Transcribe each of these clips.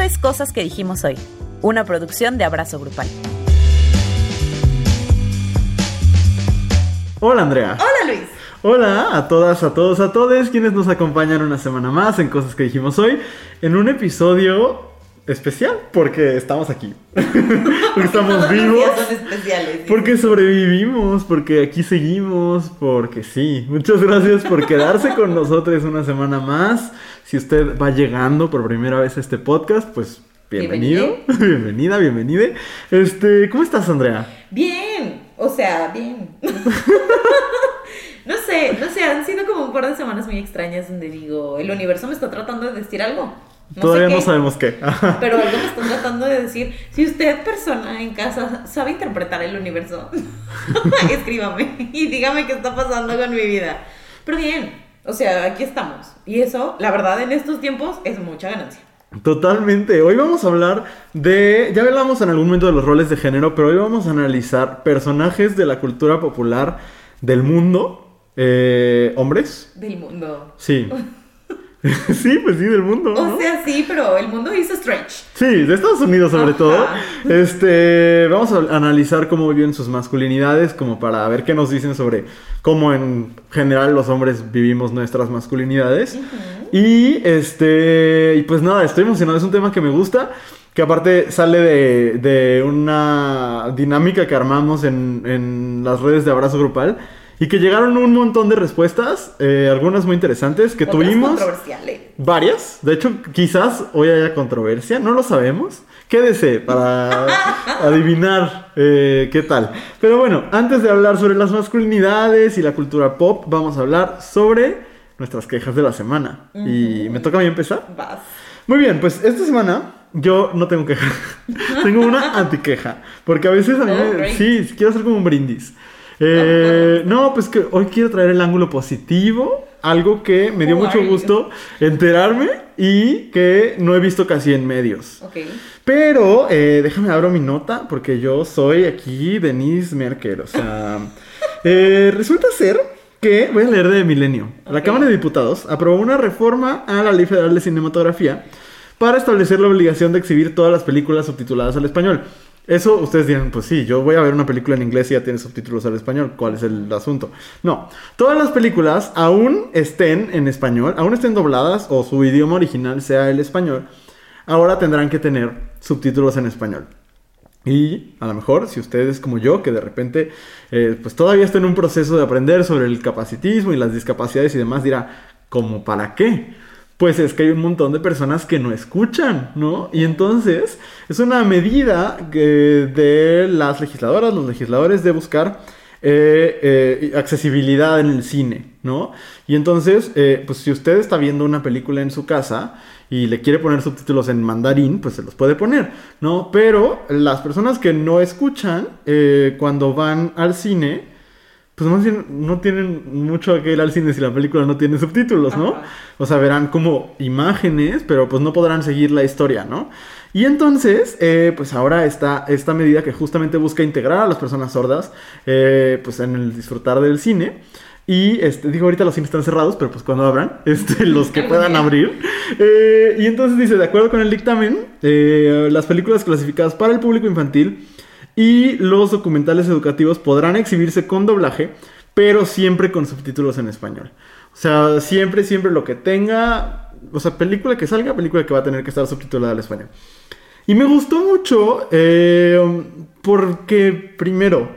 Esto es Cosas que dijimos hoy, una producción de Abrazo Grupal. Hola Andrea. Hola Luis. Hola a todas, a todos, a todos quienes nos acompañan una semana más en Cosas que dijimos hoy, en un episodio especial porque estamos aquí. porque estamos vivos. días son especiales. sí. Porque sobrevivimos, porque aquí seguimos, porque sí. Muchas gracias por quedarse con nosotros una semana más. Si usted va llegando por primera vez a este podcast, pues bienvenido, bienvenida, bienvenide. Este, ¿cómo estás, Andrea? Bien, o sea, bien. no sé, no sé, han sido como un par de semanas muy extrañas donde digo, el universo me está tratando de decir algo. No Todavía sé no qué, sabemos qué. Pero algo me están tratando de decir. Si usted, persona en casa, sabe interpretar el universo, escríbame y dígame qué está pasando con mi vida. Pero bien, o sea, aquí estamos. Y eso, la verdad, en estos tiempos es mucha ganancia. Totalmente. Hoy vamos a hablar de. Ya hablamos en algún momento de los roles de género, pero hoy vamos a analizar personajes de la cultura popular del mundo. Eh, ¿Hombres? Del mundo. Sí. sí, pues sí, del mundo. ¿no? O sea, sí, pero el mundo hizo stretch. Sí, de Estados Unidos sobre Ajá. todo. Este, vamos a analizar cómo viven sus masculinidades, como para ver qué nos dicen sobre cómo en general los hombres vivimos nuestras masculinidades. Y este, y pues nada, estoy emocionado, es un tema que me gusta, que aparte sale de, de una dinámica que armamos en, en las redes de abrazo grupal. Y que llegaron un montón de respuestas, eh, algunas muy interesantes, que Otras tuvimos. controversiales. Varias. De hecho, quizás hoy haya controversia. No lo sabemos. Quédese para adivinar eh, qué tal. Pero bueno, antes de hablar sobre las masculinidades y la cultura pop, vamos a hablar sobre nuestras quejas de la semana. Y me toca a mí empezar. Vas. Muy bien, pues esta semana yo no tengo queja. tengo una antiqueja. Porque a veces a mí Oh, me- sí, quiero hacer como un brindis. Eh, no, pues que hoy quiero traer el ángulo positivo. Algo que me dio Who mucho gusto enterarme y que no he visto casi en medios. Pero eh, déjame abro mi nota porque yo soy aquí Denise Merkel. O sea, eh, resulta ser que, voy a leer de Milenio. La. Cámara de Diputados aprobó una reforma a la Ley Federal de Cinematografía para establecer la obligación de exhibir todas las películas subtituladas al español. Eso ustedes dirán, pues sí, yo voy a ver una película en inglés y ya tiene subtítulos al español. ¿Cuál es el asunto? No, todas las películas, aún estén en español, aún estén dobladas o su idioma original sea el español, ahora tendrán que tener subtítulos en español. Y a lo mejor, si ustedes como yo, que de repente, eh, pues todavía está en un proceso de aprender sobre el capacitismo y las discapacidades y demás, dirá, ¿cómo para qué? Pues es que hay un montón de personas que no escuchan, ¿no? Y entonces es una medida de las legisladoras, los legisladores de buscar eh, eh, accesibilidad en el cine, ¿no? Y entonces, eh, pues si usted está viendo una película en su casa y le quiere poner subtítulos en mandarín, pues se los puede poner, ¿no? Pero las personas que no escuchan cuando van al cine, pues más bien no tienen mucho que ir al cine si la película no tiene subtítulos, ¿no? Ajá. O sea, verán como imágenes, pero pues no podrán seguir la historia, ¿no? Y entonces, eh, pues ahora está esta medida que justamente busca integrar a las personas sordas, eh, pues en el disfrutar del cine. Y este, digo, ahorita los cines están cerrados, pero pues cuando abran, este, los que puedan abrir. Eh, y entonces dice, de acuerdo con el dictamen, eh, las películas clasificadas para el público infantil y los documentales educativos podrán exhibirse con doblaje, pero siempre con subtítulos en español. O sea, siempre, siempre lo que tenga, o sea, película que salga, película que va a tener que estar subtitulada al español. Y me gustó mucho eh, porque, primero,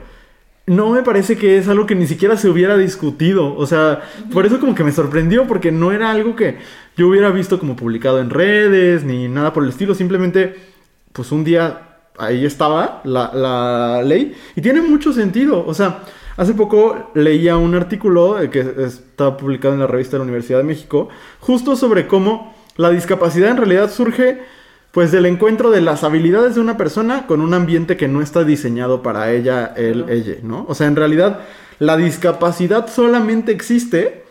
no me parece que es algo que ni siquiera se hubiera discutido. O sea, por eso como que me sorprendió, porque no era algo que yo hubiera visto como publicado en redes, ni nada por el estilo. Simplemente, pues un día ahí estaba la, la ley y tiene mucho sentido. O sea, hace poco leía un artículo eh, que está publicado en la revista de la Universidad de México, justo sobre cómo la discapacidad en realidad surge pues del encuentro de las habilidades de una persona con un ambiente que no está diseñado para ella, él, ella, ¿no? O sea, en realidad la discapacidad solamente existe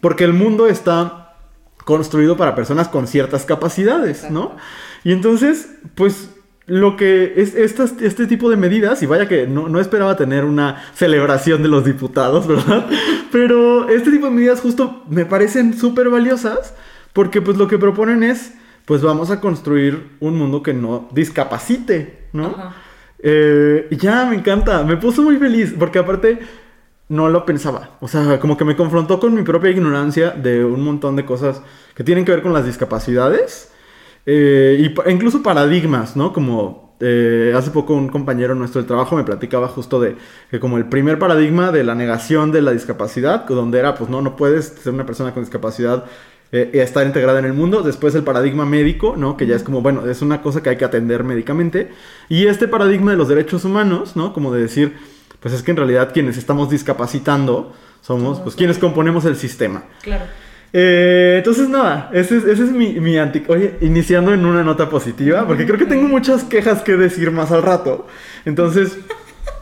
porque el mundo está construido para personas con ciertas capacidades, ¿no? Y entonces, pues lo que es estas- este tipo de medidas, y vaya que no, no esperaba tener una celebración de los diputados, ¿verdad? Pero este tipo de medidas justo me parecen súper valiosas porque pues lo que proponen es pues vamos a construir un mundo que no discapacite, ¿no? Eh, y ya, me encanta, me puso muy feliz, porque aparte no lo pensaba, o sea, como que me confrontó con mi propia ignorancia de un montón de cosas que tienen que ver con las discapacidades eh, y incluso paradigmas, ¿no? Como eh, hace poco un compañero nuestro del trabajo me platicaba justo de que como el primer paradigma de la negación de la discapacidad, donde era, pues no, no puedes ser una persona con discapacidad eh, y estar integrada en el mundo. Después el paradigma médico, ¿no? Que ya es como, bueno, es una cosa que hay que atender médicamente. Y este paradigma de los derechos humanos, ¿no? Como de decir, pues es que en realidad quienes estamos discapacitando Somos pues, quienes componemos el sistema. Claro. Eh, entonces, nada, ese es, ese es mi, mi anti... Oye, iniciando en una nota positiva, porque creo que tengo muchas quejas que decir más al rato. Entonces,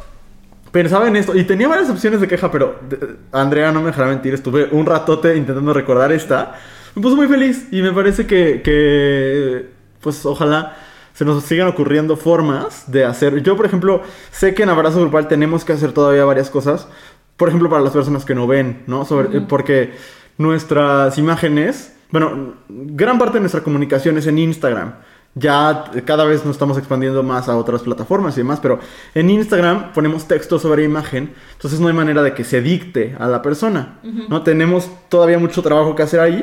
pensaba en esto y tenía varias opciones de queja, pero de- Andrea no me dejará mentir, estuve un ratote intentando recordar esta. Me puso muy feliz y me parece que, que pues ojalá se nos sigan ocurriendo formas de hacer. Yo, por ejemplo, sé que en Abrazo Grupal tenemos que hacer todavía varias cosas. Por ejemplo, para las personas que no ven, ¿no? Sobre, Porque nuestras imágenes, bueno, gran parte de nuestra comunicación es en Instagram. Ya cada vez nos estamos expandiendo más a otras plataformas y demás, pero en Instagram ponemos texto sobre imagen, entonces no hay manera de que se dicte a la persona, ¿no? Tenemos todavía mucho trabajo que hacer ahí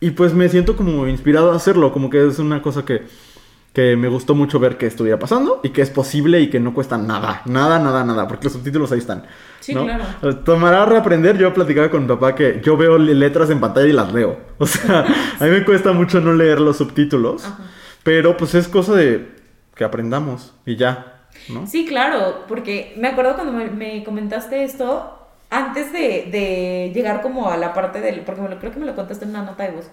y pues me siento como inspirado a hacerlo, como que es una cosa que, que me gustó mucho ver que estuviera pasando y que es posible y que no cuesta nada, nada, nada, nada, porque los subtítulos ahí están. Sí, ¿no? claro. Tomará reaprender. Yo platicaba con mi papá que yo veo le- letras en pantalla y las leo. O sea, a mí me cuesta mucho no leer los subtítulos. Ajá. Pero pues es cosa de que aprendamos y ya, ¿no? Sí, claro, porque me acuerdo cuando me, me comentaste esto, antes de, de llegar como a la parte del, porque me lo, creo que me lo contaste en una nota de voz,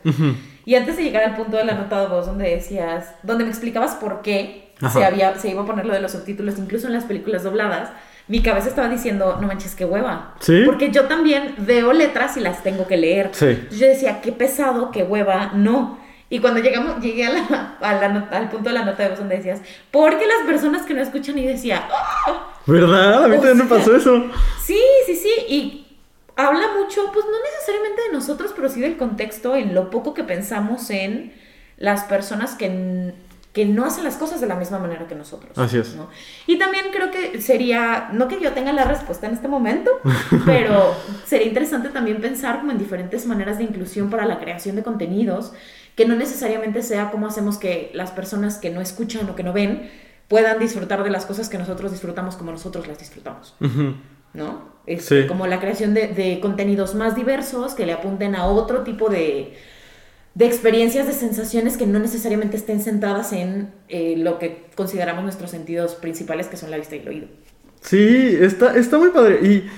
y antes de llegar al punto de la nota de voz donde decías, donde me explicabas por qué Ajá. se, había, se iba a poner lo de los subtítulos, incluso en las películas dobladas, mi cabeza estaba diciendo, no manches, qué hueva. ¿Sí? Porque yo también veo letras y las tengo que leer. Sí. Yo decía, qué pesado, qué hueva, no. Y cuando llegamos, llegué a la- a la al punto de la nota de voz donde decías, porque las personas que no escuchan y decía, "Ah, ¿Verdad? A mí O también me pasó eso. sí, sí, sí, y habla mucho, pues no necesariamente de nosotros, pero sí del contexto, en lo poco que pensamos en las personas que, que no hacen las cosas de la misma manera que nosotros. Así es. ¿no? Y también creo que sería, no que yo tenga la respuesta en este momento, pero sería interesante también pensar como en diferentes maneras de inclusión para la creación de contenidos, que no necesariamente sea cómo hacemos que las personas que no escuchan o que no ven puedan disfrutar de las cosas que nosotros disfrutamos como nosotros las disfrutamos. ¿no? Este, Sí. Como la creación de, de contenidos más diversos que le apunten a otro tipo de, de experiencias, de sensaciones que no necesariamente estén centradas en eh, lo que consideramos nuestros sentidos principales, que son la vista y el oído. Sí, está, está muy padre. Y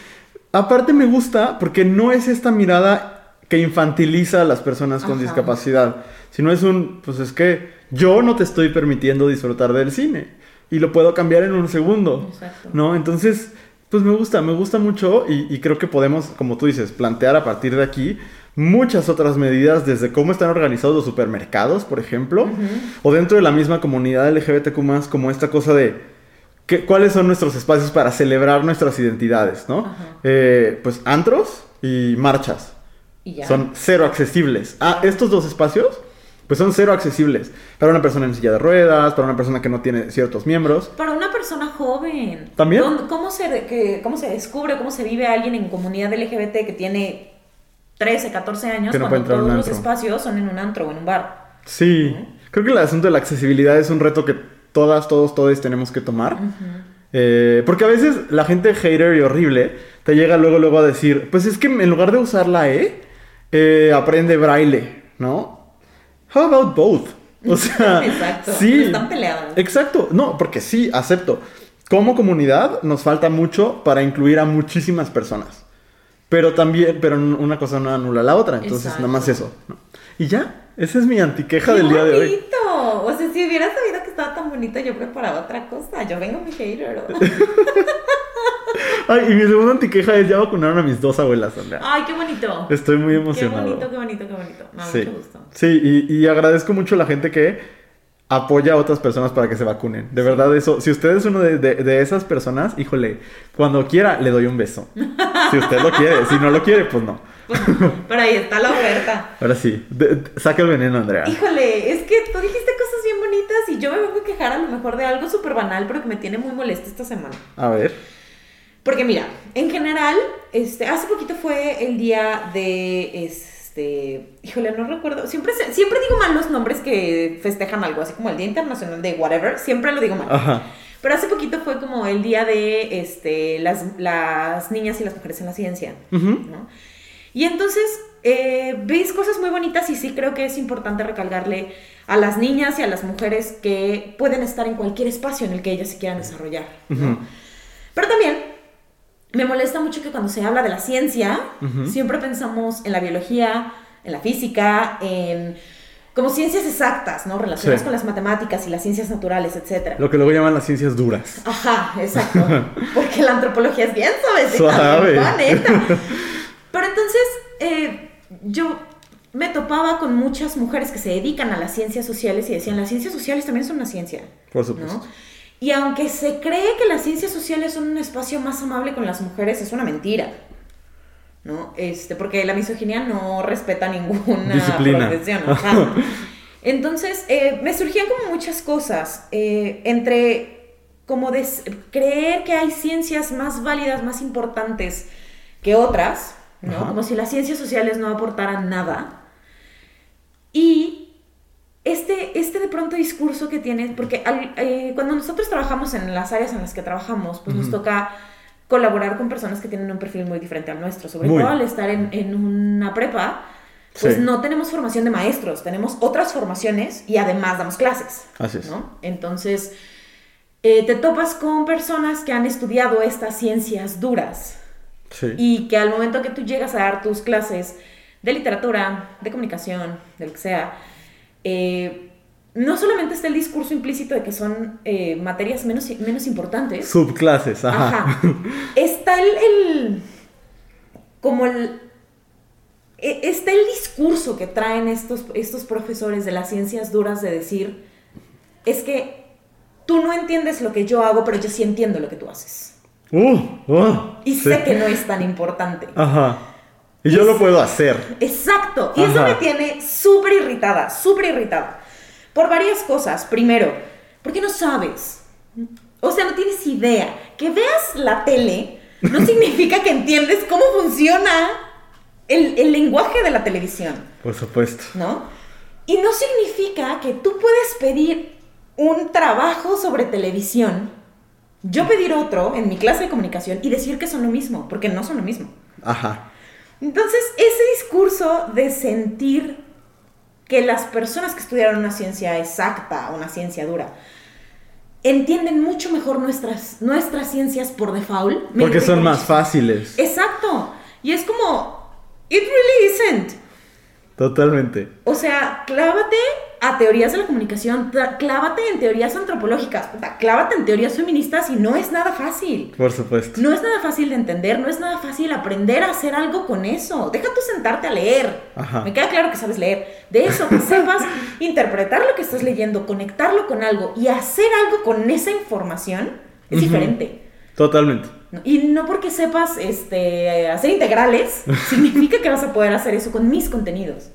aparte me gusta porque no es esta mirada que infantiliza a las personas con Ajá. discapacidad, sino es un, pues es que yo no te estoy permitiendo disfrutar del cine y lo puedo cambiar en un segundo, Exacto. ¿no? Entonces, pues me gusta, me gusta mucho y, y creo que podemos, como tú dices, plantear a partir de aquí muchas otras medidas desde cómo están organizados los supermercados, por ejemplo, o dentro de la misma comunidad LGBTQ+, como esta cosa de ¿Qué- ¿Cuáles son nuestros espacios para celebrar nuestras identidades, no? Eh, pues antros y marchas. Y ya. Son cero accesibles. Ah, estos dos espacios, pues son cero accesibles. Para una persona en silla de ruedas, para una persona que no tiene ciertos miembros. Para una persona joven. ¿También? ¿Dónde- ¿Cómo se, que- ¿Cómo se descubre, cómo se vive alguien en comunidad LGBT que tiene 13, 14 años Que no cuando todos los espacios son en un antro o en un bar? Sí. Creo que el asunto de la accesibilidad es un reto que todas, todos, todos tenemos que tomar. Eh, porque a veces la gente hater y horrible te llega luego, luego a decir, pues es que en lugar de usar la E, eh, aprende braille, ¿no? How about both? O sea, Exacto. sí. Están peleadas. Exacto. No, porque sí, acepto. Como comunidad nos falta mucho para incluir a muchísimas personas. Pero también, pero una cosa no anula la otra. Entonces, Exacto. nada más eso. ¿no? Y ya, esa es mi antiqueja ¡Qué del día de hoy. bonito! O sea, si hubiera sabido que yo preparaba otra cosa. Yo vengo mi hater. Ay, y mi segunda antiqueja es ya vacunaron a mis dos abuelas, Andrea. Ay, qué bonito. Estoy muy Qué emocionado. bonito, qué bonito, qué bonito. Me da sí, mucho gusto. sí y, y agradezco mucho a la gente que apoya a otras personas para que se vacunen. De verdad, eso, si usted es uno de, de- de esas personas, híjole, cuando quiera le doy un beso. Si usted lo quiere, si no lo quiere, pues no. Pues, pero ahí está la oferta. Ahora sí, de- saca el veneno, Andrea. Híjole, es que tú dijiste bonitas y yo me vengo a quejar a lo mejor de algo súper banal, pero que me tiene muy molesta esta semana. A ver. Porque mira, en general, este, hace poquito fue el día de, este, híjole, no recuerdo, siempre, siempre digo mal los nombres que festejan algo, así como el Día Internacional de whatever, siempre lo digo mal. Ajá. Pero hace poquito fue como el día de, este, las, las niñas y las mujeres en la ciencia. ¿no? Y entonces, eh, veis cosas muy bonitas y sí creo que es importante recalcarle a las niñas y a las mujeres que pueden estar en cualquier espacio en el que ellas se quieran desarrollar. Pero también me molesta mucho que cuando se habla de la ciencia, siempre pensamos en la biología, en la física, en como ciencias exactas, ¿no? Relacionadas Sí. con las matemáticas y las ciencias naturales, etc. Lo que luego llaman las ciencias duras. Ajá, exacto. Porque la antropología es bien suavecita, Suave. bien. Pero entonces, eh, yo me topaba con muchas mujeres que se dedican a las ciencias sociales y decían, las ciencias sociales también son una ciencia. Por supuesto. ¿no? Y aunque se cree que las ciencias sociales son un espacio más amable con las mujeres, es una mentira. ¿No? Este, porque la misoginia no respeta ninguna Disciplina. profesión. Entonces, eh, me surgían como muchas cosas. eh, entre como creer que hay ciencias más válidas, más importantes que otras, ¿no? Ajá. Como si las ciencias sociales no aportaran nada. Y este, este de pronto discurso que tienes, porque al- eh, cuando nosotros trabajamos en las áreas en las que trabajamos, pues nos toca colaborar con personas que tienen un perfil muy diferente al nuestro, sobre Muy. todo al estar en, en una prepa, pues Sí. no tenemos formación de maestros, tenemos otras formaciones y además damos clases. Así es. ¿no? Entonces, eh, te topas con personas que han estudiado estas ciencias duras Sí. y que al momento que tú llegas a dar tus clases de literatura, de comunicación, de lo que sea, eh, no solamente está el discurso implícito de que son eh, materias menos, menos importantes, Subclases, ajá. Ajá. Está el, el- como el e- está el discurso que traen estos, estos profesores de las ciencias duras de decir es que tú no entiendes lo que yo hago, pero yo sí entiendo lo que tú haces. Uh, uh, Y sí. sé que no es tan importante. Ajá. Y yo lo puedo hacer. Exacto. Y eso Ajá. me tiene súper irritada, súper irritada. Por varias cosas. Primero, porque no sabes. O sea, no tienes idea. Que veas la tele no significa que entiendes cómo funciona el, el lenguaje de la televisión, Por supuesto. ¿no? Y no significa que tú puedes pedir un trabajo sobre televisión, yo pedir otro en mi clase de comunicación y decir que son lo mismo, porque no son lo mismo. Ajá. Entonces, ese discurso de sentir que las personas que estudiaron una ciencia exacta, una ciencia dura, entienden mucho mejor nuestras, nuestras ciencias por default. Porque son más fáciles. Exacto. Y es como, it really isn't. Totalmente. O sea, clávate a teorías de la comunicación, clávate en teorías antropológicas, clávate en teorías feministas y no es nada fácil. Por supuesto. No es nada fácil de entender, no es nada fácil aprender a hacer algo con eso. Deja tú sentarte a leer. Ajá. Me queda claro que sabes leer. De eso, que sepas interpretar lo que estás leyendo, conectarlo con algo y hacer algo con esa información es Ujú. diferente. Totalmente. Y no porque sepas este, hacer integrales, significa que vas a poder hacer eso con mis contenidos.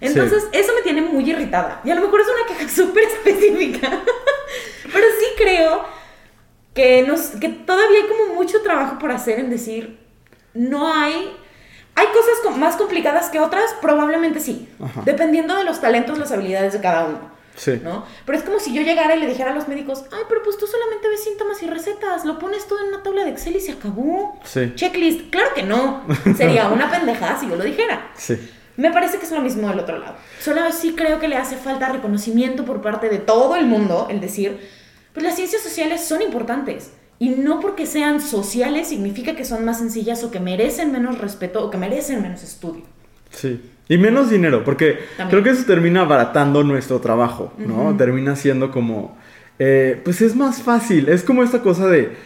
Entonces, eso me tiene muy irritada. Y a lo mejor es una queja súper específica. Pero sí creo que, nos, que todavía hay como mucho trabajo por hacer en decir, no hay... ¿Hay cosas más complicadas que otras? Probablemente sí. Ajá. Dependiendo de los talentos, las habilidades de cada uno. Sí. ¿no? Pero es como si yo llegara y le dijera a los médicos, ay, pero pues tú solamente ves síntomas y recetas, lo pones todo en una tabla de Excel y se acabó. Sí. Checklist, claro que no. Sería una pendejada si yo lo dijera. Sí. Me parece que es lo mismo del otro lado. Solo sí creo que le hace falta reconocimiento por parte de todo el mundo, el decir, pues las ciencias sociales son importantes. Y no porque sean sociales significa que son más sencillas o que merecen menos respeto o que merecen menos estudio. Sí. Y menos dinero, porque También. creo que eso termina abaratando nuestro trabajo, ¿no? Termina siendo como, eh, pues es más fácil, es como esta cosa de,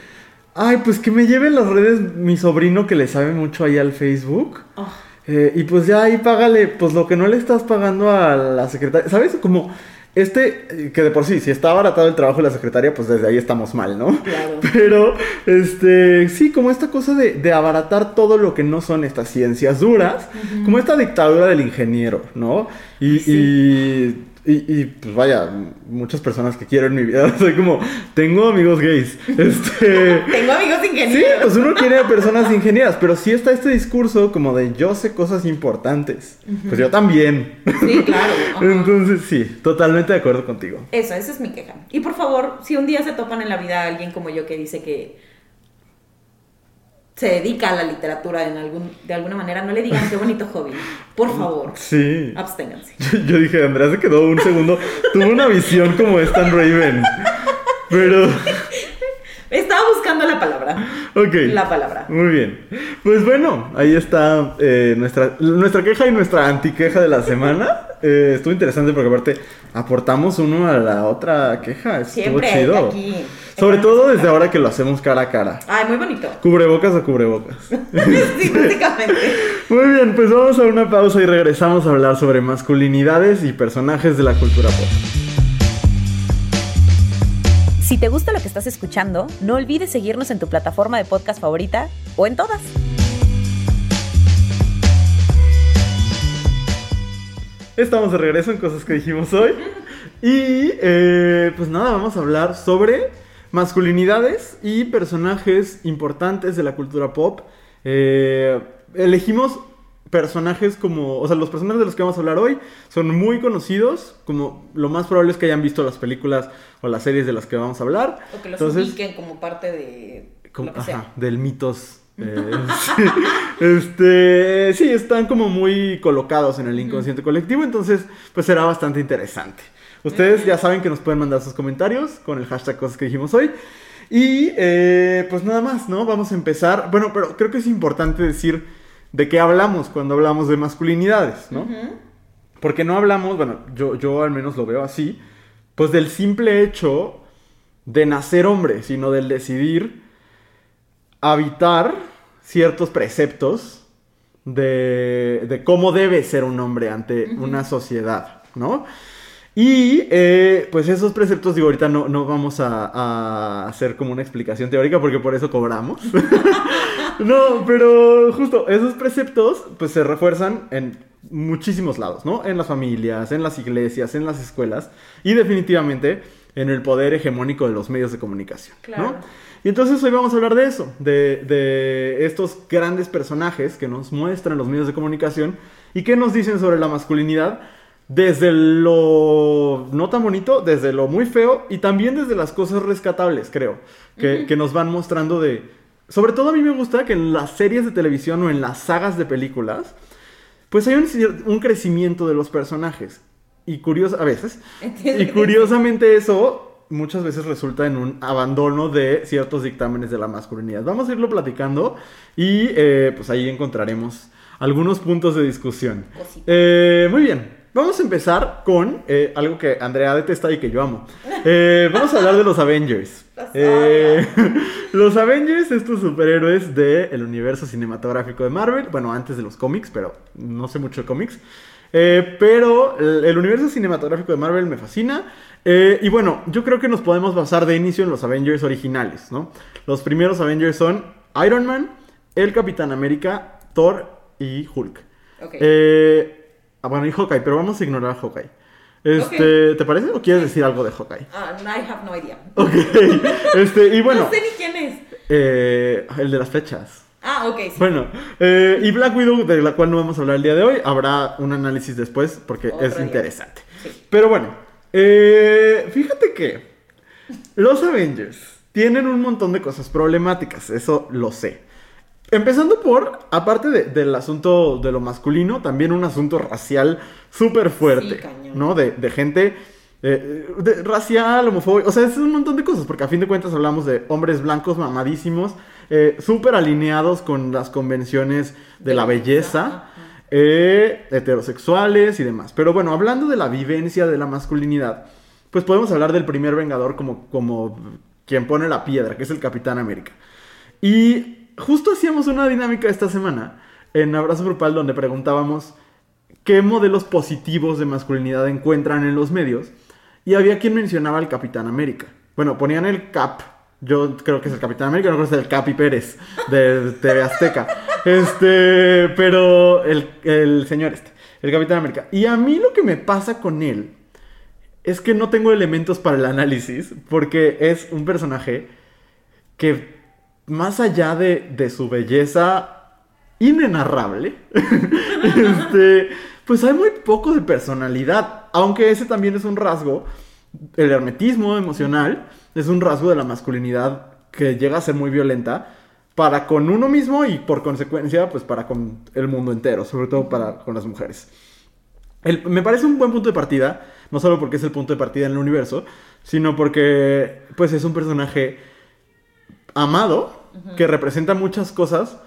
ay, pues que me lleve las redes mi sobrino que le sabe mucho ahí al Facebook. Oh, eh, y pues ya ahí págale, pues lo que no le estás pagando a la secretaria, ¿sabes? Como Este, eh, que de por sí, si está abaratado el trabajo de la secretaria, pues desde ahí estamos mal, ¿no? Claro. Pero, este, sí, como esta cosa de, de abaratar todo lo que no son estas ciencias duras, como esta dictadura del ingeniero, ¿no? Y, y, y- y, pues vaya, muchas personas que quiero en mi vida, soy como, tengo amigos gays, este... Tengo amigos Sí, ingenieros. pues uno quiere personas ingenieras, pero sí está este discurso como de yo sé cosas importantes. Pues yo también. Sí, claro. Entonces, sí, totalmente de acuerdo contigo. Eso, esa es mi queja. Y por favor, si un día se topan en la vida a alguien como yo que dice que se dedica a la literatura en algún, de alguna manera, no le digan qué bonito hobby. Por favor, Sí. absténganse. Yo, yo dije, Andrea se quedó un segundo. Tuvo una visión como Stan Raven. Pero, Estaba buscando la palabra. ok. La palabra. Muy bien. Pues bueno, ahí está eh, nuestra, nuestra queja y nuestra antiqueja de la semana. Eh, estuvo interesante porque aparte aportamos uno a la otra queja. Estuvo Siempre chido. aquí. Sobre todo desde ahora que lo hacemos cara a cara. Ay, muy bonito. Cubrebocas a cubrebocas. sí, básicamente. Muy bien, pues vamos a una pausa y regresamos a hablar sobre masculinidades y personajes de la cultura pop. Si te gusta lo que estás escuchando, no olvides seguirnos en tu plataforma de podcast favorita o en todas. Estamos de regreso en cosas que dijimos hoy. Y eh, pues nada, vamos a hablar sobre masculinidades y personajes importantes de la cultura pop. Eh, elegimos personajes como, o sea, los personajes de los que vamos a hablar hoy son muy conocidos, como lo más probable es que hayan visto las películas o las series de las que vamos a hablar. O que los Entonces, ubiquen como parte de como- lo que ajá, sea. del mitos. eh, este, sí, están como muy colocados en el inconsciente colectivo, entonces pues será bastante interesante. Ustedes ya saben que nos pueden mandar sus comentarios con el hashtag cosas que dijimos hoy. Y eh, pues nada más, ¿no? Vamos a empezar. Bueno, pero creo que es importante decir de qué hablamos cuando hablamos de masculinidades, ¿no? Porque no hablamos, bueno, yo, yo al menos lo veo así, pues del simple hecho de nacer hombre, sino del decidir habitar ciertos preceptos de, de cómo debe ser un hombre ante una sociedad, ¿no? Y eh, pues esos preceptos, digo, ahorita no, no vamos a, a hacer como una explicación teórica porque por eso cobramos. no, pero justo esos preceptos pues se refuerzan en muchísimos lados, ¿no? En las familias, en las iglesias, en las escuelas y definitivamente en el poder hegemónico de los medios de comunicación, Claro. ¿no? Y entonces hoy vamos a hablar de eso, de, de estos grandes personajes que nos muestran los medios de comunicación y que nos dicen sobre la masculinidad desde lo no tan bonito, desde lo muy feo y también desde las cosas rescatables, creo, que, que nos van mostrando de... Sobre todo a mí me gusta que en las series de televisión o en las sagas de películas, pues hay un, un crecimiento de los personajes. Y curioso, a veces. Y curiosamente eso muchas veces resulta en un abandono de ciertos dictámenes de la masculinidad. Vamos a irlo platicando y eh, pues ahí encontraremos algunos puntos de discusión. Eh, muy bien, vamos a empezar con eh, algo que Andrea detesta y que yo amo. Eh, vamos a hablar de los Avengers. Los Eh, los Avengers, estos superhéroes del universo cinematográfico de Marvel, bueno, antes de los cómics, pero no sé mucho de cómics. Pero el, universo cinematográfico de Marvel me fascina. Y bueno, yo creo que nos podemos basar de inicio en los Avengers originales, ¿no? Los primeros Avengers son Iron Man, el Capitán América, Thor y Hulk. Ok. Eh, ah, bueno, y Hawkeye, pero vamos a ignorar a Hawkeye. Este, ¿Te parece o quieres decir algo de Hawkeye? Ah, I have no idea. Ok, este, y bueno, No sé ni quién es. eh, el de las flechas. Ah, ok, sí. Bueno, eh, y Black Widow, de la cual no vamos a hablar el día de hoy, habrá un análisis después porque Otro es día. interesante. Sí. Pero bueno, eh, fíjate que los Avengers tienen un montón de cosas problemáticas, eso lo sé. Empezando por, aparte de- del asunto de lo masculino, también un asunto racial súper fuerte, Sí. ¿no? De, de gente eh, de- racial, homofóbica, o sea, es un montón de cosas, porque a fin de cuentas hablamos de hombres blancos mamadísimos, eh, súper alineados con las convenciones de la belleza, eh, heterosexuales y demás. Pero bueno, hablando de la vivencia de la masculinidad, pues podemos hablar del primer vengador como, como quien pone la piedra, que es el Capitán América. Y justo hacíamos una dinámica esta semana en Abrazo Grupal donde preguntábamos qué modelos positivos de masculinidad encuentran en los medios Y había quien mencionaba al Capitán América. Bueno, ponían el Cap. Yo creo que es el Capitán América, no creo que es el Capi Pérez de TV Azteca. Este, pero el, el señor este, el Capitán América. Y a mí lo que me pasa con él es que no tengo elementos para el análisis, porque es un personaje que más allá de, de su belleza inenarrable, este, pues hay muy poco de personalidad, aunque ese también es un rasgo, el hermetismo emocional es un rasgo de la masculinidad que llega a ser muy violenta para con uno mismo y por consecuencia pues para con el mundo entero, sobre todo para con las mujeres. Me parece un buen punto de partida, no solo porque es el punto de partida en el universo, sino porque pues es un personaje amado, que representa muchas cosas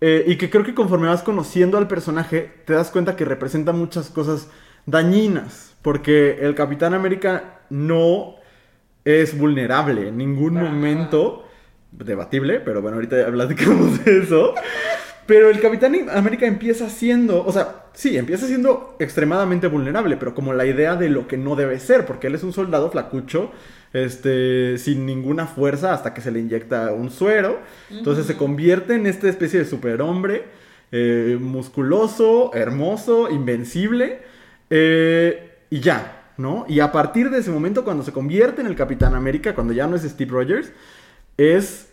eh, y que creo que conforme vas conociendo al personaje te das cuenta que representa muchas cosas dañinas, porque el Capitán América no es vulnerable en ningún momento, debatible, pero bueno, ahorita ya platicamos de eso. Pero el Capitán América empieza siendo, o sea, sí, empieza siendo extremadamente vulnerable, pero como la idea de lo que no debe ser, porque él es un soldado flacucho, este, sin ninguna fuerza hasta que se le inyecta un suero. Entonces se convierte en esta especie de superhombre, eh, musculoso, hermoso, invencible, eh, y ya, ¿no? Y a partir de ese momento, cuando se convierte en el Capitán América, cuando ya no es Steve Rogers, es,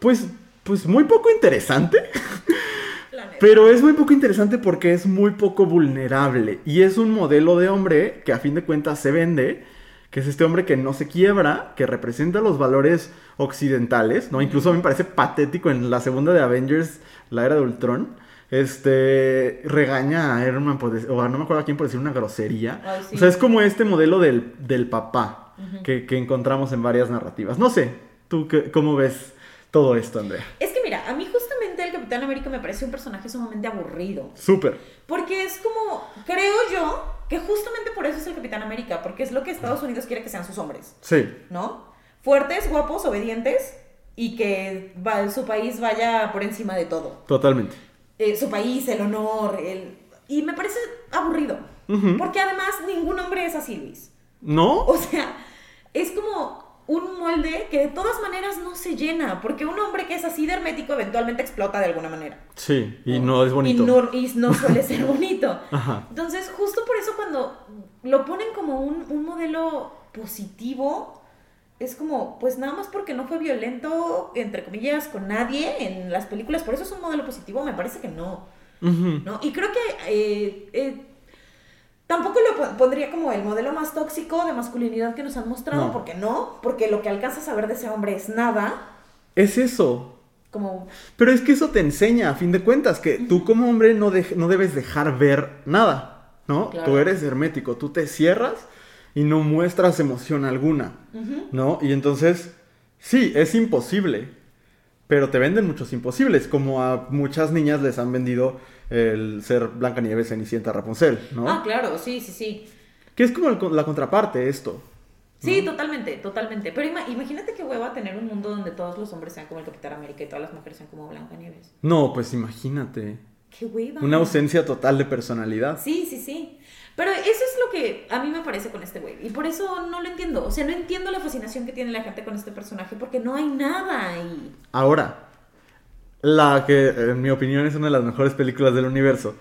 pues, pues muy poco interesante. Pero es muy poco interesante porque es muy poco vulnerable. Y es un modelo de hombre que a fin de cuentas se vende. Que es este hombre que no se quiebra, que representa los valores occidentales, ¿no? Incluso a mí me parece patético en la segunda de Avengers, la era de Ultron. Este regaña a Herman por o no me acuerdo a quién por decir una grosería. Ay, sí. O sea, es como este modelo del, del papá que, que encontramos en varias narrativas. No sé, ¿tú qué- cómo ves todo esto, Andrea? Es que mira, a mí justamente el Capitán América me parece un personaje sumamente aburrido. Súper. Porque es como, creo yo, que justamente por eso es el Capitán América, porque es lo que Estados Unidos quiere que sean sus hombres, Sí. ¿no? Fuertes, guapos, obedientes y que va- su país vaya por encima de todo. Totalmente. Eh, su país, el honor, el... Y me parece aburrido. Porque además ningún hombre es así, Luis. ¿No? O sea, es como un molde que de todas maneras no se llena, porque un hombre que es así de hermético eventualmente explota de alguna manera. Sí, y no es bonito. Y no, y no suele ser bonito. Ajá. Entonces, justo por eso cuando lo ponen como un, un modelo positivo, es como, pues nada más porque no fue violento, entre comillas, con nadie en las películas, por eso es un modelo positivo, me parece que no. ¿no? Y creo que eh, eh, tampoco lo pon- pondría como el modelo más tóxico de masculinidad que nos han mostrado, No. porque no, porque lo que alcanzas a ver de ese hombre es nada, Es eso. como Pero es que eso te enseña, a fin de cuentas, que tú como hombre no, dej- no debes dejar ver nada, ¿no? Claro. Tú eres hermético, tú te cierras y no muestras emoción alguna, ¿no? Y entonces, sí, es imposible, pero te venden muchos imposibles, como a muchas niñas les han vendido el ser Blancanieves, Cenicienta, Rapunzel, ¿no? Ah, claro, sí, sí, sí. Que es como el la contraparte esto. Sí, totalmente, totalmente. Pero ima- imagínate qué hueva tener un mundo donde todos los hombres sean como el Capitán América y todas las mujeres sean como Blancanieves. No, pues imagínate. Qué hueva. Una ausencia total de personalidad. Sí, sí, sí. Pero eso es lo que a mí me parece con este güey. Y por eso no lo entiendo. O sea, no entiendo la fascinación que tiene la gente con este personaje porque no hay nada ahí. Ahora, la que en mi opinión es una de las mejores películas del universo.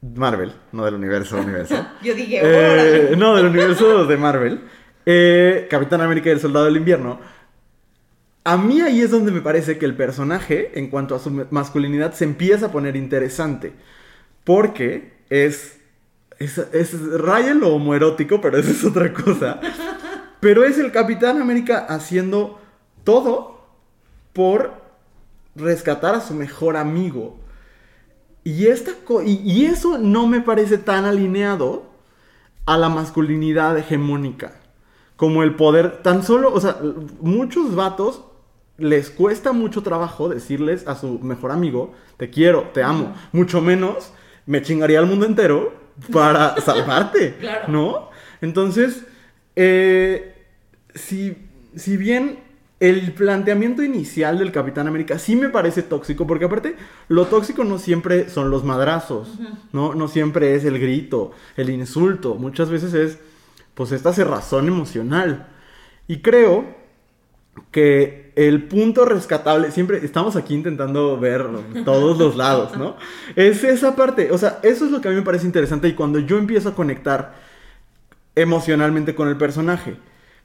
Marvel, no del universo, universo. Yo dije, Eh, no, del universo de Marvel. Eh, Capitán América y el Soldado del Invierno. A mí ahí es donde me parece que el personaje, en cuanto a su masculinidad, se empieza a poner interesante. Porque es. Es, es raya lo homoerótico, pero eso es otra cosa. Pero es el Capitán América haciendo todo por rescatar a su mejor amigo. Y, esta y eso no me parece tan alineado a la masculinidad hegemónica. Como el poder, tan solo, o sea, muchos vatos les cuesta mucho trabajo decirles a su mejor amigo, te quiero, te amo. Mucho menos me chingaría al mundo entero para salvarte. Claro. ¿No? Entonces, eh, si, si bien el planteamiento inicial del Capitán América sí me parece tóxico, porque aparte lo tóxico no siempre son los madrazos, ¿no? No siempre es el grito, el insulto, muchas veces es pues esta cerrazón emocional. Y creo que el punto rescatable, siempre estamos aquí intentando ver todos los lados, ¿no? Es esa parte, o sea, eso es lo que a mí me parece interesante y cuando yo empiezo a conectar emocionalmente con el personaje,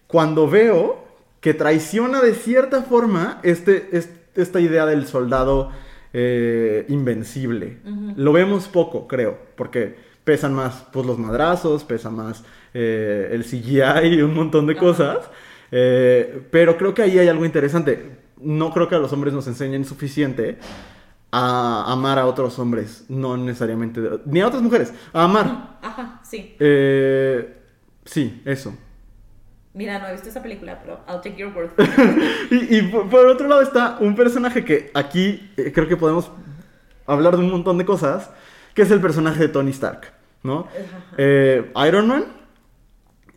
cuando veo que traiciona de cierta forma este, este esta idea del soldado eh, invencible. Lo vemos poco, creo, porque pesan más pues, los madrazos, pesa más eh, el CGI y un montón de cosas. Eh, pero creo que ahí hay algo interesante. No creo que a los hombres nos enseñen suficiente a amar a otros hombres, no necesariamente, ni a otras mujeres, a amar. Ajá, sí. sí, eso. Mira, no he visto esa película, pero I'll take your word. y, por, otro lado está un personaje que aquí eh, creo que podemos hablar de un montón de cosas, que es el personaje de Tony Stark, ¿no? Eh, Iron Man,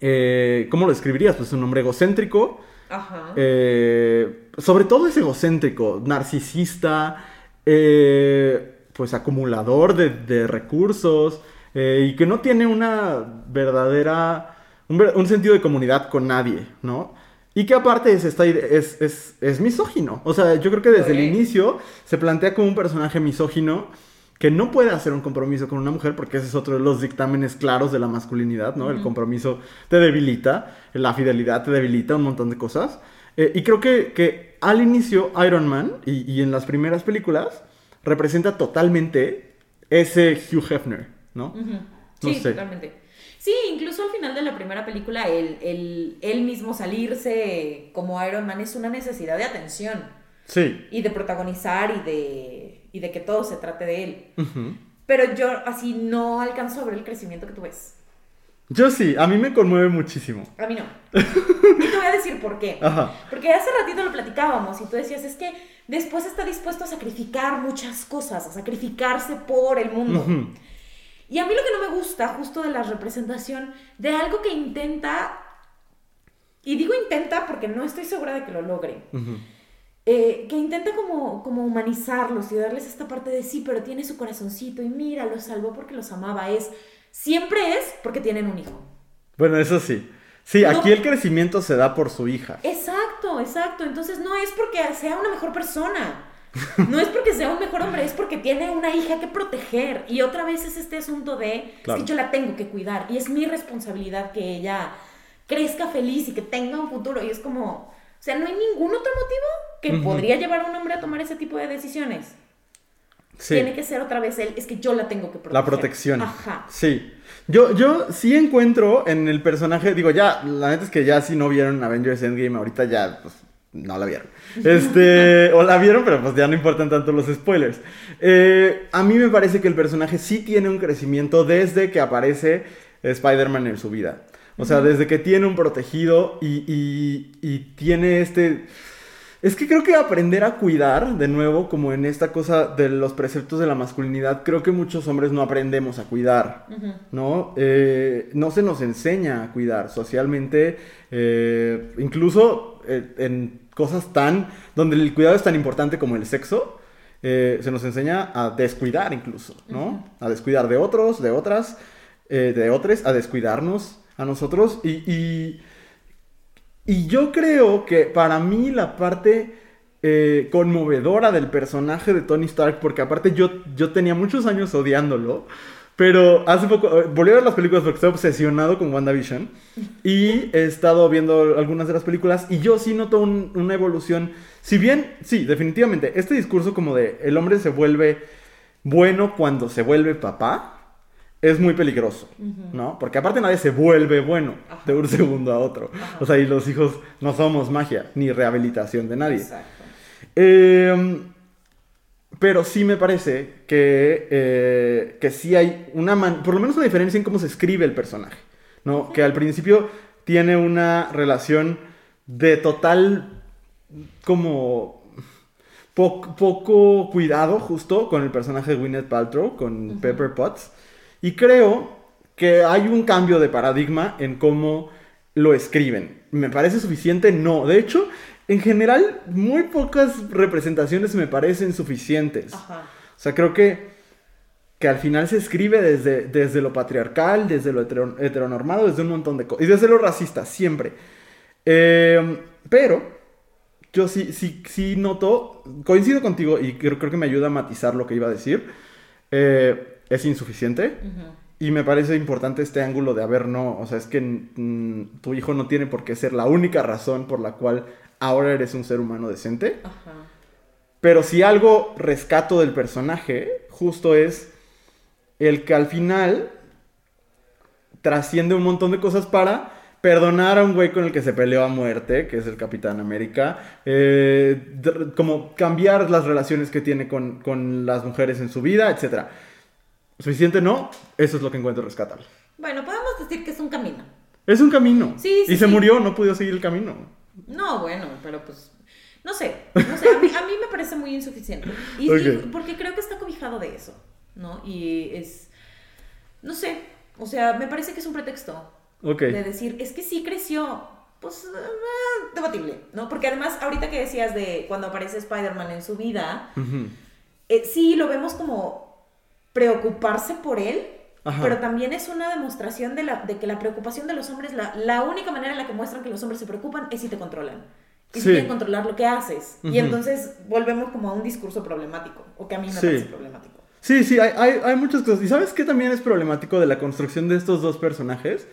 eh, ¿cómo lo escribirías? Pues un hombre egocéntrico. Ajá. sobre todo es egocéntrico, narcisista, pues acumulador de, de recursos, y que no tiene una verdadera un, sentido de comunidad con nadie, ¿no? Y que aparte es, esta, es, es, es misógino. O sea, yo creo que desde el inicio se plantea como un personaje misógino que no puede hacer un compromiso con una mujer porque ese es otro de los dictámenes claros de la masculinidad, ¿no? El compromiso te debilita, la fidelidad te debilita, un montón de cosas. Eh, y creo que, que, al inicio Iron Man y, y, en las primeras películas representa totalmente ese Hugh Hefner, ¿no? sí, totalmente. Sí, incluso al final de la primera película, el, el, mismo salirse como Iron Man es una necesidad de atención. Sí. Y de protagonizar y de, y de que todo se trate de él. Pero yo así no alcanzo a ver el crecimiento que tú ves. Yo sí, a mí me conmueve muchísimo. A mí no. y te voy a decir por qué. Ajá. Porque hace ratito lo platicábamos y tú decías, es que después está dispuesto a sacrificar muchas cosas, a sacrificarse por el mundo. Y a mí lo que no me gusta justo de la representación de algo que intenta, y digo intenta porque no estoy segura de que lo logre, eh, que intenta como, como humanizarlos y darles esta parte de sí, pero tiene su corazoncito y mira, los salvó porque los amaba, es, siempre es porque tienen un hijo. Bueno, eso sí. Sí, aquí el crecimiento se da por su hija. Exacto, exacto. Entonces no es porque sea una mejor persona. No es porque sea un mejor hombre, es porque tiene una hija que proteger. Y otra vez es este asunto de que yo la tengo que cuidar. Y es mi responsabilidad que ella crezca feliz y que tenga un futuro. Y es como, o sea, no hay ningún otro motivo que podría llevar a un hombre a tomar ese tipo de decisiones. Tiene que ser otra vez él, es que yo la tengo que proteger. La protección. Ajá. Sí. Yo, yo sí encuentro en el personaje, digo, ya, la neta es que ya si no vieron Avengers Endgame, ahorita ya, pues, no la vieron. Este, o la vieron, pero pues ya no importan tanto los spoilers. Eh, a mí me parece que el personaje sí tiene un crecimiento desde que aparece Spider-Man en su vida. O sea, desde que tiene un protegido y, y, tiene este... Es que creo que aprender a cuidar, de nuevo, como en esta cosa de los preceptos de la masculinidad, creo que muchos hombres no aprendemos a cuidar, ¿no? Eh, no se nos enseña a cuidar socialmente, eh, incluso en cosas tan, donde el cuidado es tan importante como el sexo, eh, se nos enseña a descuidar incluso, ¿no? A descuidar de otros, de otras, eh, de otros, a descuidarnos a nosotros. Y, y, yo creo que para mí la parte eh, conmovedora del personaje de Tony Stark, porque aparte yo, yo tenía muchos años odiándolo, pero hace poco, eh, volví a ver las películas porque estoy obsesionado con WandaVision. Y he estado viendo algunas de las películas y yo sí noto una evolución. Si bien, sí, definitivamente, este discurso como de el hombre se vuelve bueno cuando se vuelve papá, es muy peligroso, ¿no? Porque aparte nadie se vuelve bueno de un segundo a otro. O sea, y los hijos no somos magia, ni rehabilitación de nadie. Exacto. Eh, pero sí me parece que, eh, que sí hay una, por lo menos una diferencia en cómo se escribe el personaje, ¿no? Que al principio tiene una relación de total como poco cuidado justo con el personaje de Gwyneth Paltrow, con Pepper Potts. Y creo que hay un cambio de paradigma en cómo lo escriben. ¿Me parece suficiente? No. De hecho, en general, muy pocas representaciones me parecen suficientes. O sea, creo que que al final se escribe desde, desde lo patriarcal, desde lo hetero- heteronormado, desde un montón de cosas. Y desde lo racista, siempre. Eh, pero yo sí, sí, sí noto, coincido contigo y creo, creo que me ayuda a matizar lo que iba a decir. Eh, es insuficiente. Y me parece importante este ángulo de, a ver, no, o sea, es que mm, tu hijo no tiene por qué ser la única razón por la cual ahora eres un ser humano decente. Ajá. Pero si algo rescato del personaje, justo es el que al final trasciende un montón de cosas para perdonar a un güey con el que se peleó a muerte, que es el Capitán América, eh, como cambiar las relaciones que tiene con, con las mujeres en su vida, etc. ¿Suficiente no? Eso es lo que encuentro rescatable. Bueno, podemos decir que es un camino. Es un camino. Sí, sí, y se sí. murió, no pudo seguir el camino. No, bueno, pero pues. No sé, no sé, a mí, a mí me parece muy insuficiente. Y, porque creo que está cobijado de eso, ¿no? Y es. No sé, o sea, me parece que es un pretexto Ok. de decir, es que sí creció. Pues, eh, debatible, ¿no? Porque además, ahorita que decías de cuando aparece Spider-Man en su vida, eh, sí lo vemos como preocuparse por él, Ajá. pero también es una demostración de, la, de que la preocupación de los hombres, la, la única manera en la que muestran que los hombres se preocupan es si te controlan. Y si quieren controlar lo que haces. Y entonces volvemos como a un discurso problemático, o que a mí me Sí. parece problemático. Sí, sí, hay, hay, hay muchas cosas. ¿Y sabes qué también es problemático de la construcción de estos dos personajes?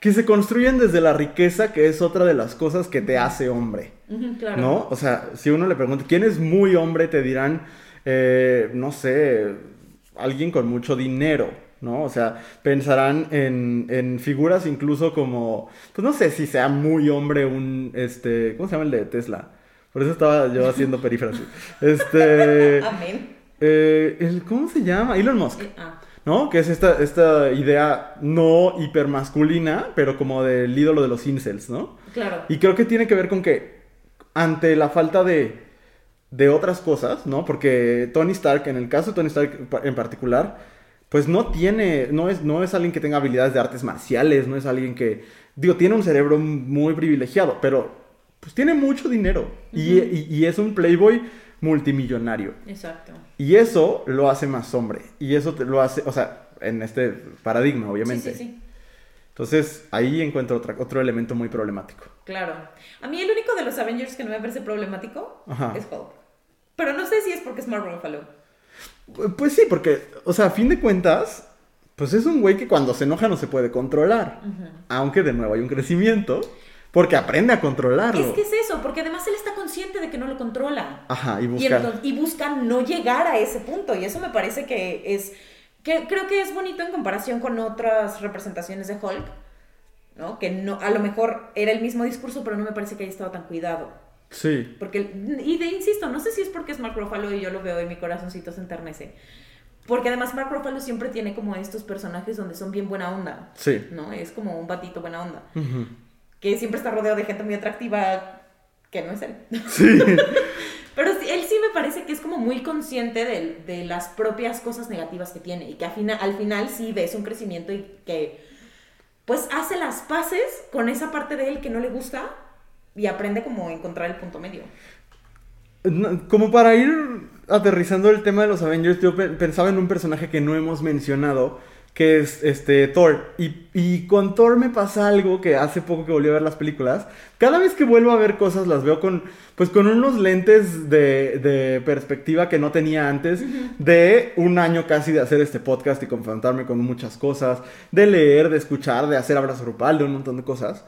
Que se construyen desde la riqueza, que es otra de las cosas que te hace hombre. Claro. ¿No? O sea, si uno le pregunta, ¿quién es muy hombre? Te dirán, eh, no sé, alguien con mucho dinero, ¿no? O sea, pensarán en, en figuras incluso como, pues no sé si sea muy hombre un, este, ¿cómo se llama el de Tesla? Por eso estaba yo haciendo perífrasis. Este, Amén. eh, el, ¿cómo se llama? Elon Musk. Eh, ah, ¿No? Que es esta, esta idea no hipermasculina, pero como del ídolo de los incels, ¿no? claro. Y creo que tiene que ver con que ante la falta de, de otras cosas, ¿no? Porque Tony Stark, en el caso de Tony Stark en particular, pues no tiene, no es, no es alguien que tenga habilidades de artes marciales, no es alguien que, digo, tiene un cerebro muy privilegiado, pero pues tiene mucho dinero y, y- y es un playboy multimillonario. Exacto. Y eso lo hace más hombre. Y eso te- lo hace, o sea, en este paradigma, obviamente. Sí, sí, sí. Entonces, ahí encuentro otra- otro elemento muy problemático. Claro. A mí el único de los Avengers que no me parece problemático Ajá. es Hulk. Pero no sé si es porque es Mark Ruffalo. Pu- Pues sí, porque, o sea, a fin de cuentas, pues es un güey que cuando se enoja no se puede controlar. Aunque de nuevo hay un crecimiento, porque aprende a controlarlo. Es que es eso, porque además él está consciente de que no lo controla. Ajá, y Y, buscar. entonces- y busca no llegar a ese punto. Y eso me parece que es. que creo que es bonito en comparación con otras representaciones de Hulk. ¿No? Que no, a lo mejor era el mismo discurso, pero no me parece que haya estado tan cuidado. Sí. Porque, y de insisto, no sé si es porque es Mark Ruffalo y yo lo veo y mi corazoncito se enternece. Porque además Mark Ruffalo siempre tiene como estos personajes donde son bien buena onda. Sí. ¿No? Es como un batito buena onda. Que siempre está rodeado de gente muy atractiva que no es él. Sí. Pero él sí me parece que es como muy consciente de, de las propias cosas negativas que tiene y que al final, al final sí ves un crecimiento y que pues hace las paces con esa parte de él que no le gusta y aprende como a encontrar el punto medio. No, Como para ir aterrizando el tema de los Avengers, yo pe- pensaba en un personaje que no hemos mencionado, que es este Thor. Y, y con Thor me pasa algo que hace poco que volví a ver las películas. Cada vez que vuelvo a ver cosas las veo con, pues con unos lentes de, de perspectiva que no tenía antes, de un año casi de hacer este podcast y confrontarme con muchas cosas, de leer, de escuchar, de hacer abrazo grupal, de un montón de cosas.